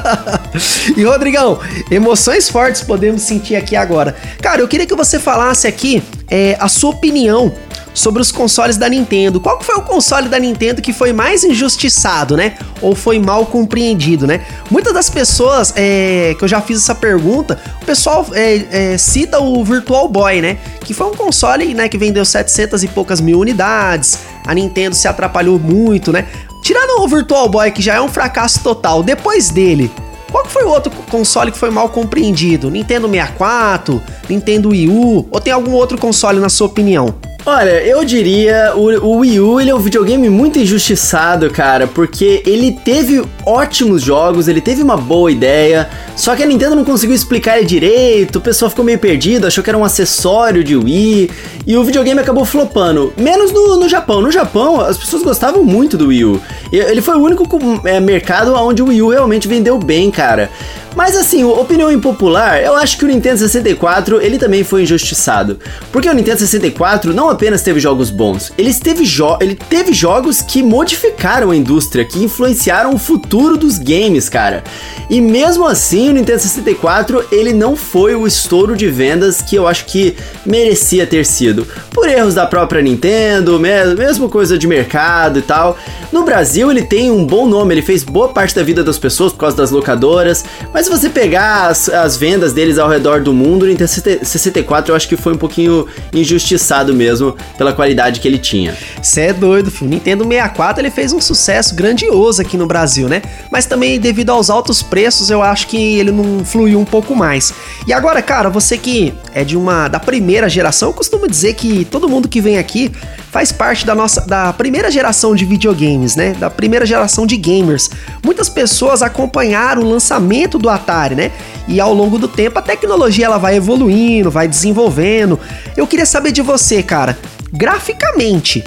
e Rodrigão, emoções fortes podemos sentir aqui agora. Cara, eu queria que você falasse aqui é, a sua opinião sobre os consoles da Nintendo. Qual foi o console da Nintendo que foi mais injustiçado, né? Ou foi mal compreendido, né? Muitas das pessoas é, que eu já fiz essa pergunta, o pessoal é, é, cita o Virtual Boy, né? Que foi um console né, que vendeu 700 e poucas mil unidades. A Nintendo se atrapalhou muito, né? Tirando o Virtual Boy, que já é um fracasso total, depois dele, qual foi o outro console que foi mal compreendido? Nintendo 64, Nintendo Wii U, ou tem algum outro console na sua opinião? Olha, eu diria o, o Wii U ele é um videogame muito injustiçado, cara, porque ele teve ótimos jogos, ele teve uma boa ideia, só que a Nintendo não conseguiu explicar ele direito, o pessoal ficou meio perdido, achou que era um acessório de Wii, e o videogame acabou flopando. Menos no, no Japão. No Japão, as pessoas gostavam muito do Wii U. Ele foi o único é, mercado onde o Wii U realmente vendeu bem, cara. Mas assim, opinião impopular, eu acho que o Nintendo 64 ele também foi injustiçado. Porque o Nintendo 64 não apenas teve jogos bons, ele teve, jo ele teve jogos que modificaram a indústria, que influenciaram o futuro dos games, cara. E mesmo assim, o Nintendo 64 ele não foi o estouro de vendas que eu acho que merecia ter sido. Por erros da própria Nintendo, mesmo, mesmo coisa de mercado e tal. No Brasil ele tem um bom nome, ele fez boa parte da vida das pessoas por causa das locadoras, mas se você pegar as, as vendas deles ao redor do mundo, o Nintendo 64 eu acho que foi um pouquinho injustiçado mesmo pela qualidade que ele tinha. Você é doido, filho. Nintendo 64 ele fez um sucesso grandioso aqui no Brasil, né? Mas também devido aos altos preços, eu acho que ele não fluiu um pouco mais. E agora, cara, você que é de uma da primeira geração, eu costumo dizer que todo mundo que vem aqui faz parte da nossa da primeira geração de videogames, né? Da primeira geração de gamers. Muitas pessoas acompanharam o lançamento do Atari, né? E ao longo do tempo a tecnologia ela vai evoluindo, vai desenvolvendo. Eu queria saber de você, cara, graficamente,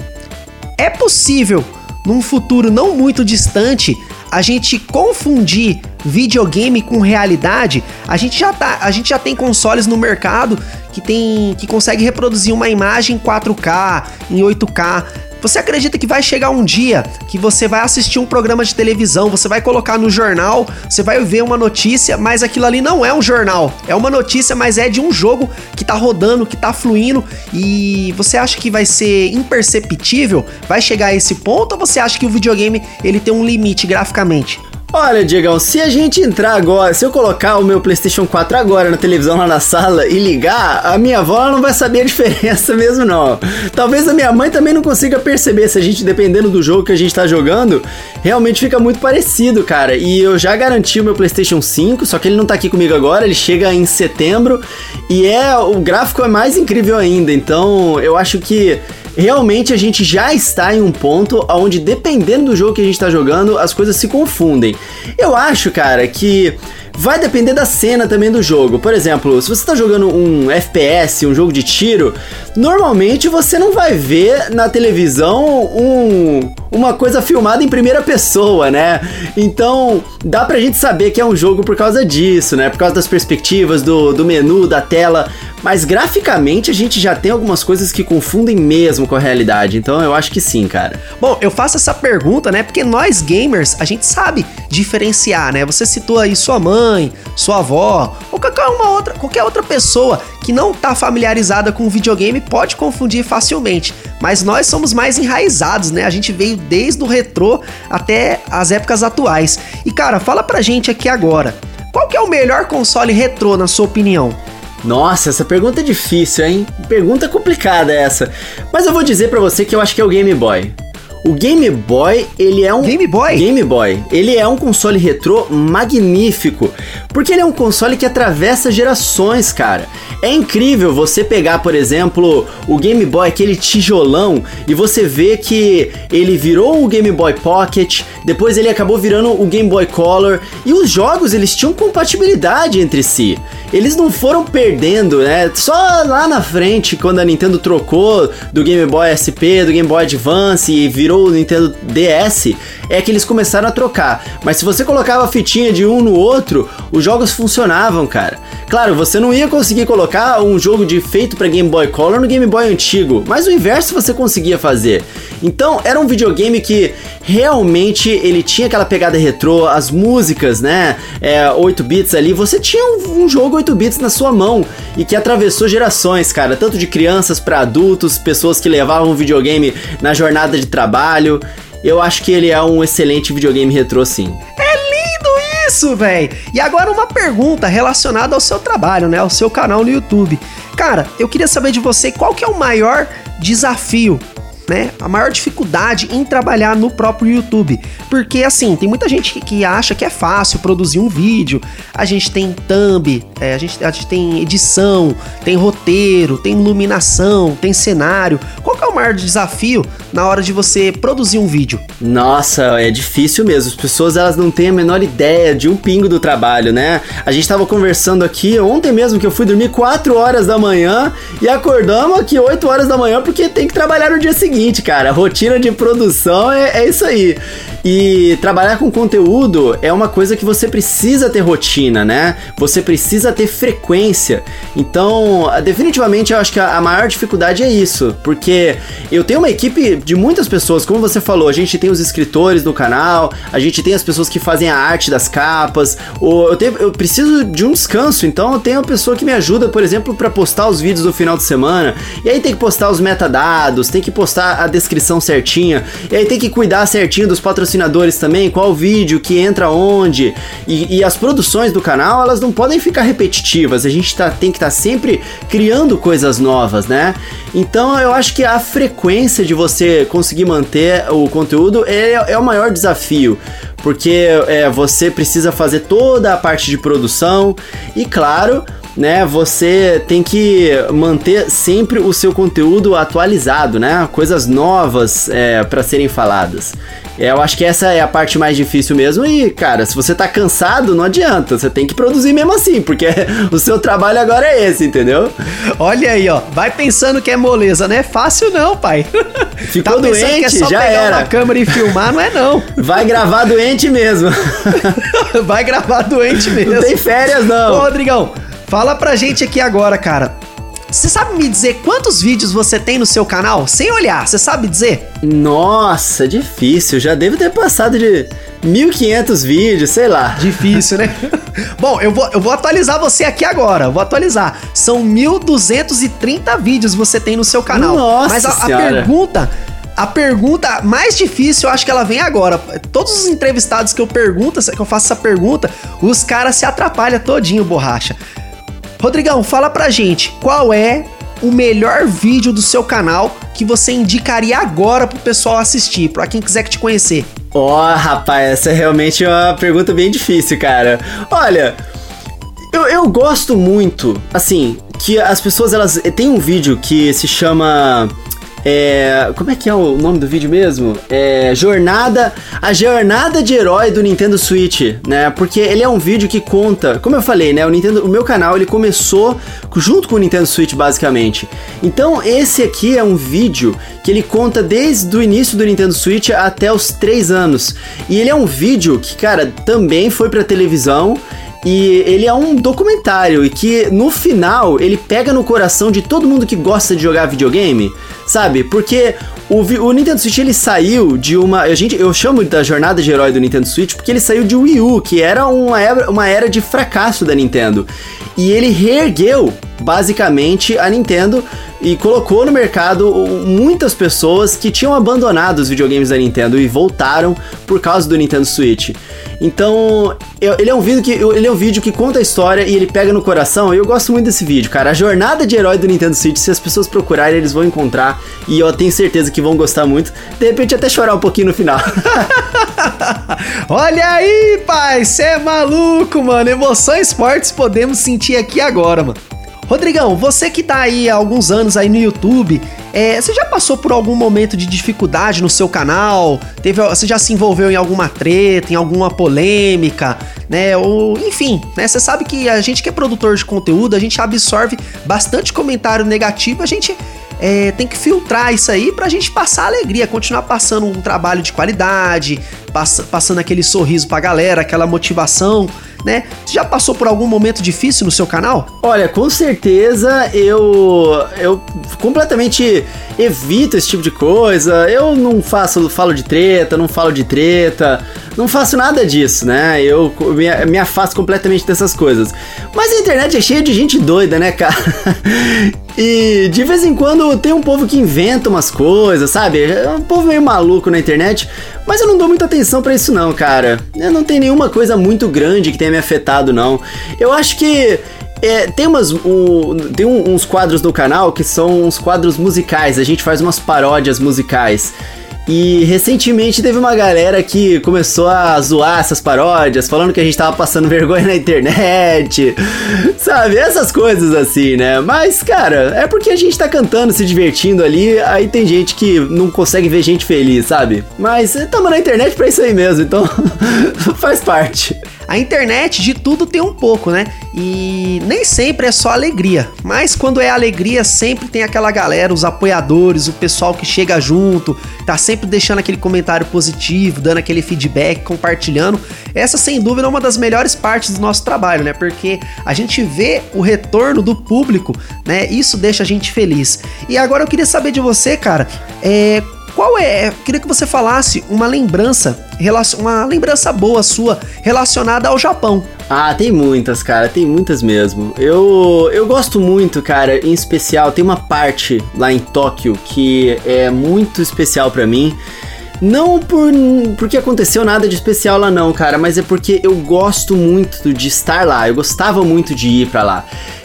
é possível num futuro não muito distante, a gente confundir videogame com realidade, a gente já tá, a gente já tem consoles no mercado que tem que consegue reproduzir uma imagem em 4K, em 8K. Você acredita que vai chegar um dia que você vai assistir um programa de televisão, você vai colocar no jornal, você vai ver uma notícia, mas aquilo ali não é um jornal, é uma notícia, mas é de um jogo que tá rodando, que tá fluindo e você acha que vai ser imperceptível? Vai chegar a esse ponto ou você acha que o videogame ele tem um limite graficamente? Olha, Diegão, se a gente entrar agora, se eu colocar o meu PlayStation 4 agora na televisão lá na sala e ligar, a minha avó não vai saber a diferença mesmo, não. Talvez a minha mãe também não consiga perceber se a gente, dependendo do jogo que a gente tá jogando, realmente fica muito parecido, cara. E eu já garanti o meu PlayStation 5, só que ele não tá aqui comigo agora, ele chega em setembro e é o gráfico é mais incrível ainda. Então, eu acho que realmente a gente já está em um ponto onde, dependendo do jogo que a gente está jogando, as coisas se confundem. Eu acho, cara, que vai depender da cena também do jogo. Por exemplo, se você está jogando um FPS, um jogo de tiro, normalmente você não vai ver na televisão um, uma coisa filmada em primeira pessoa, né? Então dá pra gente saber que é um jogo por causa disso, né? Por causa das perspectivas, do, do menu, da tela. Mas graficamente a gente já tem algumas coisas que confundem mesmo com a realidade. Então eu acho que sim, cara. Bom, eu faço essa pergunta, né? Porque nós gamers, a gente sabe diferenciar, né? Você citou aí sua mãe, sua avó, ou qualquer uma outra, qualquer outra pessoa que não tá familiarizada com o videogame pode confundir facilmente. Mas nós somos mais enraizados, né? A gente veio desde o retrô até as épocas atuais. E cara, fala pra gente aqui agora. Qual que é o melhor console retrô na sua opinião? Nossa, essa pergunta é difícil, hein? Pergunta complicada essa. Mas eu vou dizer para você que eu acho que é o Game Boy. O Game Boy, ele é um Game Boy. Game Boy. Ele é um console retrô magnífico, porque ele é um console que atravessa gerações, cara. É incrível você pegar, por exemplo, o Game Boy, aquele tijolão, e você vê que ele virou o Game Boy Pocket, depois ele acabou virando o Game Boy Color, e os jogos eles tinham compatibilidade entre si. Eles não foram perdendo, né? Só lá na frente, quando a Nintendo trocou do Game Boy SP, do Game Boy Advance e virou o Nintendo DS, é que eles começaram a trocar. Mas se você colocava a fitinha de um no outro, os jogos funcionavam, cara. Claro, você não ia conseguir colocar um jogo de feito para Game Boy Color no Game Boy antigo, mas o inverso você conseguia fazer. Então, era um videogame que realmente ele tinha aquela pegada retrô, as músicas, né? É, 8 bits ali, você tinha um, um jogo 8 bits na sua mão e que atravessou gerações, cara, tanto de crianças para adultos, pessoas que levavam o videogame na jornada de trabalho. Eu acho que ele é um excelente videogame retrô, sim. É lindo isso, velho! E agora uma pergunta relacionada ao seu trabalho, né? Ao seu canal no YouTube. Cara, eu queria saber de você qual que é o maior desafio né, a maior dificuldade em trabalhar no próprio YouTube. Porque assim, tem muita gente que acha que é fácil produzir um vídeo. A gente tem thumb, é, a, gente, a gente tem edição, tem roteiro, tem iluminação, tem cenário. Qual é o maior desafio na hora de você produzir um vídeo? Nossa, é difícil mesmo. As pessoas elas não têm a menor ideia de um pingo do trabalho, né? A gente tava conversando aqui ontem mesmo que eu fui dormir 4 horas da manhã e acordamos aqui 8 horas da manhã porque tem que trabalhar no dia seguinte, cara. A rotina de produção é, é isso aí. E trabalhar com conteúdo é uma coisa que você precisa ter rotina, né? Você precisa ter frequência. Então, definitivamente eu acho que a maior dificuldade é isso, porque eu tenho uma equipe de muitas pessoas, como você falou, a gente tem os escritores do canal, a gente tem as pessoas que fazem a arte das capas, ou eu, tenho, eu preciso de um descanso, então eu tenho uma pessoa que me ajuda, por exemplo, para postar os vídeos do final de semana, e aí tem que postar os metadados, tem que postar a descrição certinha, e aí tem que cuidar certinho dos patrocinadores também, qual vídeo? Que entra onde, e, e as produções do canal, elas não podem ficar repetitivas, a gente tá, tem que estar tá sempre criando coisas novas, né? Então eu acho que a frequência de você conseguir manter o conteúdo é, é o maior desafio, porque é, você precisa fazer toda a parte de produção. E, claro, né, você tem que manter sempre o seu conteúdo atualizado, né, coisas novas é, para serem faladas. É, eu acho que essa é a parte mais difícil mesmo. E, cara, se você tá cansado, não adianta. Você tem que produzir mesmo assim, porque o seu trabalho agora é esse, entendeu? Olha aí, ó. Vai pensando que é moleza, não é fácil não, pai. Ficou tá doente, que é só já pegar era. uma câmera e filmar, não é não. Vai gravar doente mesmo. Vai gravar doente mesmo. Não tem férias não. Ô, Rodrigão, fala pra gente aqui agora, cara. Você sabe me dizer quantos vídeos você tem no seu canal? Sem olhar, você sabe dizer? Nossa, difícil. Já devo ter passado de 1500 vídeos, sei lá. Difícil, né? Bom, eu vou, eu vou atualizar você aqui agora. vou atualizar. São 1230 vídeos você tem no seu canal. Nossa Mas a, a pergunta a pergunta mais difícil, eu acho que ela vem agora. Todos os entrevistados que eu pergunto, que eu faço essa pergunta, os caras se atrapalham todinho, borracha. Rodrigão, fala pra gente, qual é o melhor vídeo do seu canal que você indicaria agora pro pessoal assistir, pra quem quiser te conhecer? Ó, oh, rapaz, essa é realmente uma pergunta bem difícil, cara. Olha, eu, eu gosto muito, assim, que as pessoas, elas... Tem um vídeo que se chama é, como é que é o nome do vídeo mesmo? É Jornada, a jornada de herói do Nintendo Switch, né? Porque ele é um vídeo que conta, como eu falei, né? O Nintendo, o meu canal ele começou junto com o Nintendo Switch basicamente. Então esse aqui é um vídeo que ele conta desde o início do Nintendo Switch até os 3 anos. E ele é um vídeo que, cara, também foi para televisão e ele é um documentário e que no final ele pega no coração de todo mundo que gosta de jogar videogame, sabe? Porque o, o, Nintendo Switch ele saiu de uma. A gente, eu chamo da jornada de herói do Nintendo Switch porque ele saiu de Wii U, que era uma era, uma era de fracasso da Nintendo. E ele reergueu basicamente a Nintendo e colocou no mercado muitas pessoas que tinham abandonado os videogames da Nintendo e voltaram por causa do Nintendo Switch. Então, eu, ele é um vídeo que ele é um vídeo que conta a história e ele pega no coração. E eu gosto muito desse vídeo, cara. A jornada de herói do Nintendo Switch, se as pessoas procurarem, eles vão encontrar e eu tenho certeza que vão gostar muito. De repente até chorar um pouquinho no final. Olha aí, pai, você é maluco, mano. Emoções fortes podemos sentir aqui agora, mano. Rodrigão, você que tá aí há alguns anos aí no YouTube, é, você já passou por algum momento de dificuldade no seu canal? Teve, você já se envolveu em alguma treta, em alguma polêmica, né? Ou, enfim, né? Você sabe que a gente que é produtor de conteúdo, a gente absorve bastante comentário negativo, a gente é, tem que filtrar isso aí pra gente passar alegria, continuar passando um trabalho de qualidade, pass passando aquele sorriso pra galera, aquela motivação né? Você já passou por algum momento difícil no seu canal? Olha, com certeza eu eu completamente evito esse tipo de coisa. Eu não faço falo de treta, não falo de treta, não faço nada disso, né? Eu me, me afasto completamente dessas coisas. Mas a internet é cheia de gente doida, né, cara? E de vez em quando tem um povo que inventa umas coisas, sabe? É um povo meio maluco na internet, mas eu não dou muita atenção para isso não, cara. Eu não tem nenhuma coisa muito grande que tenha me afetado não. Eu acho que é, tem, umas, um, tem uns quadros no canal que são uns quadros musicais, a gente faz umas paródias musicais. E recentemente teve uma galera que começou a zoar essas paródias, falando que a gente tava passando vergonha na internet, sabe? Essas coisas assim, né? Mas, cara, é porque a gente tá cantando, se divertindo ali, aí tem gente que não consegue ver gente feliz, sabe? Mas estamos na internet pra isso aí mesmo, então faz parte. A internet de tudo tem um pouco, né? E nem sempre é só alegria, mas quando é alegria, sempre tem aquela galera, os apoiadores, o pessoal que chega junto, tá sempre deixando aquele comentário positivo, dando aquele feedback, compartilhando. Essa, sem dúvida, é uma das melhores partes do nosso trabalho, né? Porque a gente vê o retorno do público, né? Isso deixa a gente feliz. E agora eu queria saber de você, cara, é, qual é? Queria que você falasse uma lembrança, uma lembrança boa sua relacionada ao Japão. Ah, tem muitas, cara, tem muitas mesmo. Eu, eu gosto muito, cara, em especial, tem uma parte lá em Tóquio que é muito especial para mim. Não por porque aconteceu nada de especial lá não, cara, mas é porque eu gosto muito de estar lá. Eu gostava muito de ir para lá.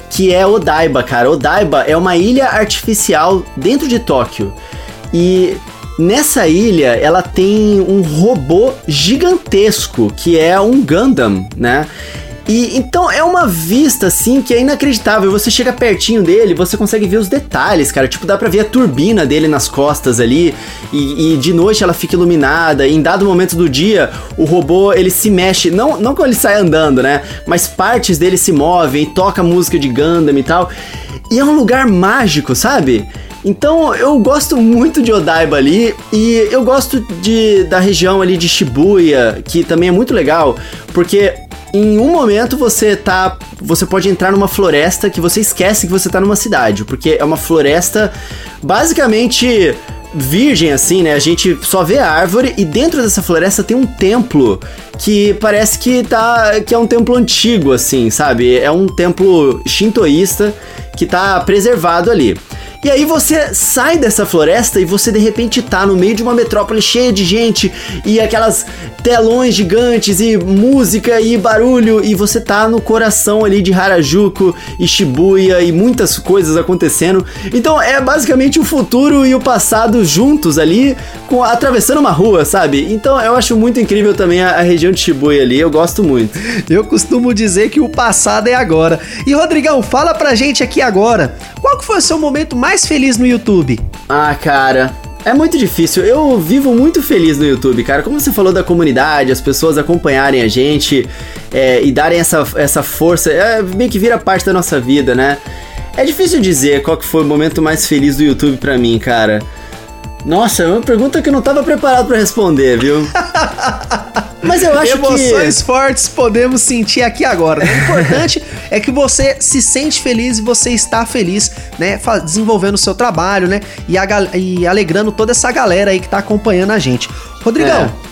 Que é Odaiba, cara. Odaiba é uma ilha artificial dentro de Tóquio. E Nessa ilha, ela tem um robô gigantesco, que é um Gundam, né? E então é uma vista assim que é inacreditável. Você chega pertinho dele, você consegue ver os detalhes, cara. Tipo, dá pra ver a turbina dele nas costas ali. E, e de noite ela fica iluminada. Em dado momento do dia, o robô ele se mexe. Não, não quando ele sai andando, né? Mas partes dele se movem, toca música de Gundam e tal. E é um lugar mágico, sabe? Então eu gosto muito de Odaiba ali e eu gosto de, da região ali de Shibuya, que também é muito legal, porque em um momento você tá. Você pode entrar numa floresta que você esquece que você tá numa cidade, porque é uma floresta basicamente virgem assim, né? A gente só vê a árvore e dentro dessa floresta tem um templo que parece que tá que é um templo antigo assim, sabe? É um templo shintoísta que tá preservado ali. E aí você sai dessa floresta e você de repente tá no meio de uma metrópole cheia de gente e aquelas telões gigantes e música e barulho e você tá no coração ali de Harajuku e Shibuya e muitas coisas acontecendo. Então é basicamente o futuro e o passado juntos ali, com atravessando uma rua, sabe? Então eu acho muito incrível também a, a região de Shibuya ali, eu gosto muito. Eu costumo dizer que o passado é agora. E Rodrigão, fala pra gente aqui agora, qual que foi o seu momento mais feliz no YouTube? Ah, cara, é muito difícil. Eu vivo muito feliz no YouTube, cara. Como você falou da comunidade, as pessoas acompanharem a gente é, e darem essa, essa força, é, meio que vira parte da nossa vida, né? É difícil dizer qual que foi o momento mais feliz do YouTube pra mim, cara. Nossa, é uma pergunta que eu não tava preparado para responder, viu? Mas eu acho Emoções que. Emoções fortes podemos sentir aqui agora. Né? O importante é que você se sente feliz e você está feliz, né? Desenvolvendo o seu trabalho, né? E, e alegrando toda essa galera aí que tá acompanhando a gente. Rodrigão. É.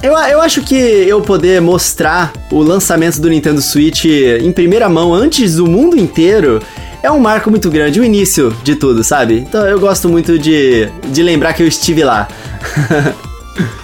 Eu, eu acho que eu poder mostrar o lançamento do Nintendo Switch em primeira mão antes do mundo inteiro é um marco muito grande, o início de tudo, sabe? Então eu gosto muito de, de lembrar que eu estive lá.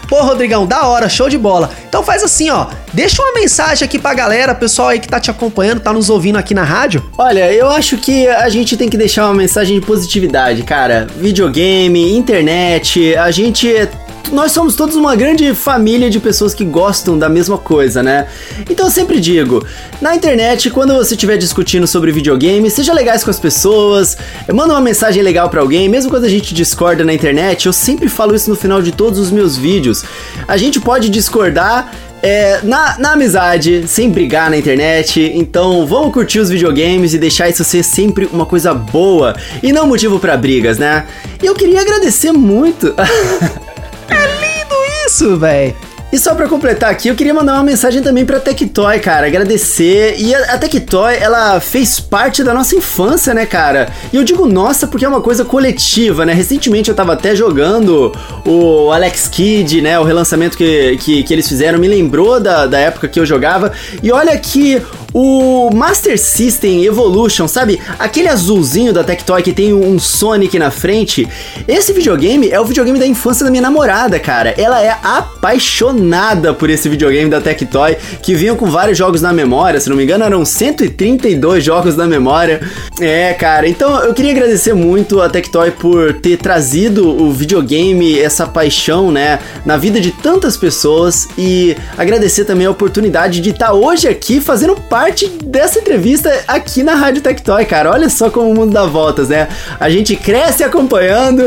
Pô, Rodrigão, da hora, show de bola. Então faz assim, ó, deixa uma mensagem aqui pra galera, pessoal aí que tá te acompanhando, tá nos ouvindo aqui na rádio. Olha, eu acho que a gente tem que deixar uma mensagem de positividade, cara. Videogame, internet, a gente nós somos todos uma grande família de pessoas que gostam da mesma coisa, né? Então eu sempre digo, na internet, quando você estiver discutindo sobre videogame, seja legais com as pessoas, manda uma mensagem legal para alguém, mesmo quando a gente discorda na internet, eu sempre falo isso no final de todos os meus vídeos. A gente pode discordar é, na, na amizade, sem brigar na internet. Então vamos curtir os videogames e deixar isso ser sempre uma coisa boa e não motivo para brigas, né? E eu queria agradecer muito. Isso, velho. E só para completar aqui, eu queria mandar uma mensagem também pra Tectoy, cara, agradecer. E a, a Tectoy, ela fez parte da nossa infância, né, cara? E eu digo nossa porque é uma coisa coletiva, né? Recentemente eu tava até jogando o Alex Kidd, né? O relançamento que, que, que eles fizeram me lembrou da, da época que eu jogava. E olha que o Master System Evolution, sabe? Aquele azulzinho da Tectoy que tem um Sonic na frente. Esse videogame é o videogame da infância da minha namorada, cara. Ela é apaixonada por esse videogame da Tectoy, que vinha com vários jogos na memória, se não me engano, eram 132 jogos na memória. É, cara, então eu queria agradecer muito a Tectoy por ter trazido o videogame, essa paixão, né, na vida de tantas pessoas e agradecer também a oportunidade de estar hoje aqui fazendo parte dessa entrevista aqui na Rádio Tectoy, cara. Olha só como o mundo dá voltas, né? A gente cresce acompanhando.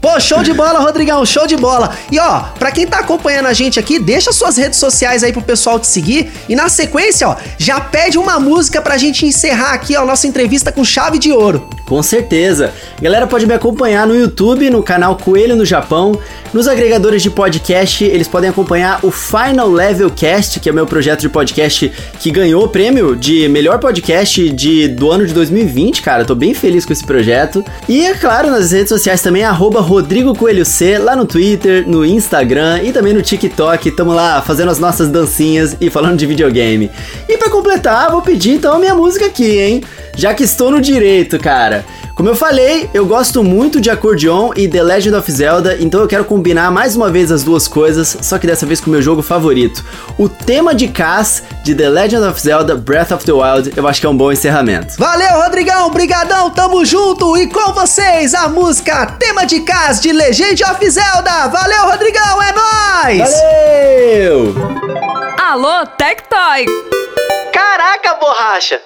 Pô, show de bola, Rodrigão, show de bola. E ó, pra quem tá acompanhando a gente aqui, deixa suas redes sociais aí pro pessoal te seguir. E na sequência, ó, já pede uma música pra gente encerrar aqui, ó, nossa entrevista com chave de ouro. Com certeza. Galera pode me acompanhar no YouTube, no canal Coelho no Japão, nos agregadores de podcast, eles podem acompanhar o Final Level Cast, que é o meu projeto de podcast que ganhou o prêmio de melhor podcast de, do ano de 2020, cara. Tô bem feliz com esse projeto. E é claro, nas redes sociais também, arroba Rodrigo Coelho C, lá no Twitter, no Instagram e também no TikTok. Tamo lá fazendo as nossas dancinhas e falando de videogame. E para completar, vou pedir então a minha música aqui, hein? Já que estou no direito, cara cara. Como eu falei, eu gosto muito de acordeon e The Legend of Zelda, então eu quero combinar mais uma vez as duas coisas, só que dessa vez com o meu jogo favorito. O tema de Cass de The Legend of Zelda Breath of the Wild, eu acho que é um bom encerramento. Valeu, Rodrigão, brigadão, tamo junto e com vocês a música Tema de Cass de Legend of Zelda. Valeu, Rodrigão, é nóis! Valeu! Alô, Tectoy! Caraca, borracha!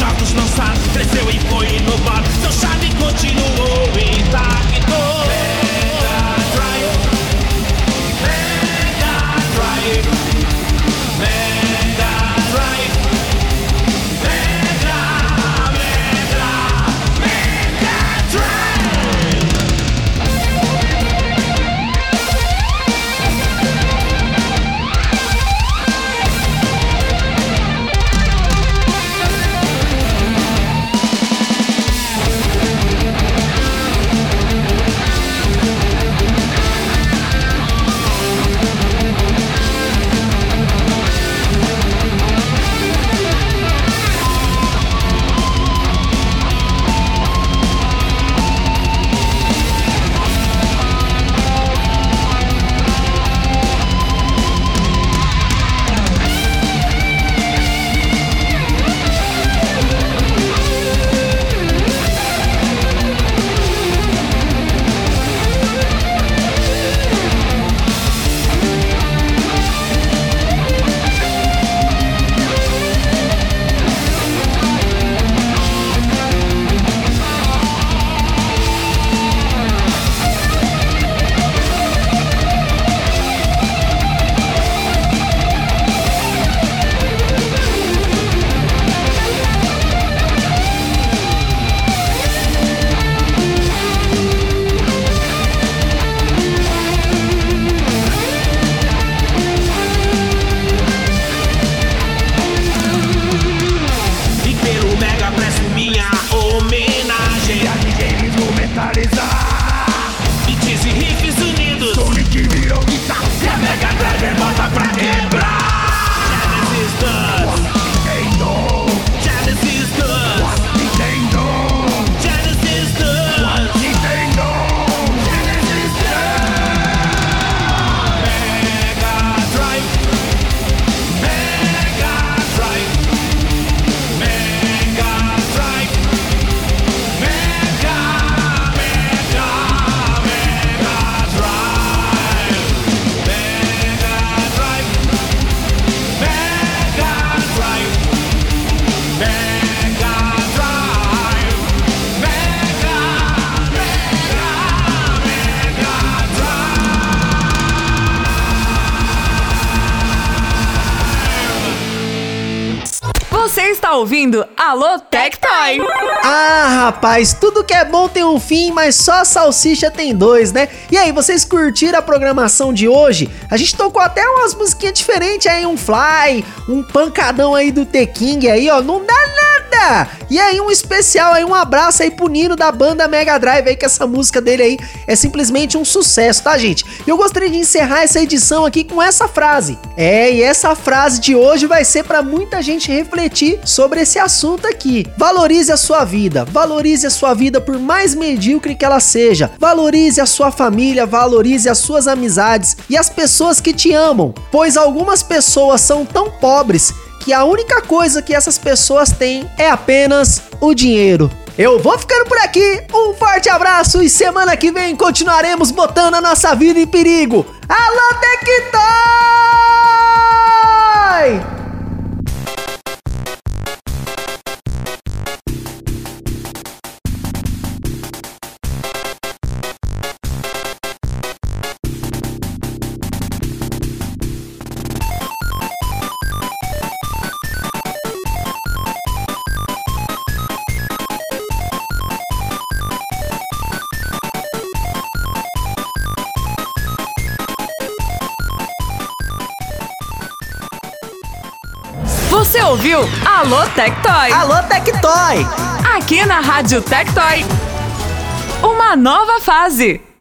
jogos lançados cresceu e foi inovar, Seu sabe e continuou. Ouvindo Alô Tectoy. Ah, rapaz, tudo que é bom tem um fim, mas só salsicha tem dois, né? E aí, vocês curtiram a programação de hoje? A gente tocou até umas musiquinhas diferentes aí, um fly, um pancadão aí do T-King aí, ó, não dá nada! E aí, um especial aí, um abraço aí pro Nino da banda Mega Drive aí, que essa música dele aí é simplesmente um sucesso, tá, gente? Eu gostaria de encerrar essa edição aqui com essa frase. É, e essa frase de hoje vai ser para muita gente refletir sobre esse assunto aqui. Valorize a sua vida, valorize a sua vida por mais medíocre que ela seja. Valorize a sua família, valorize as suas amizades e as pessoas que te amam, pois algumas pessoas são tão pobres que a única coisa que essas pessoas têm é apenas o dinheiro. Eu vou ficando por aqui, um forte abraço e semana que vem continuaremos botando a nossa vida em perigo. Alô, Tectoy! Ouviu Alô Tectoy? Alô, Tectoy! Aqui na Rádio Tectoy. Uma nova fase.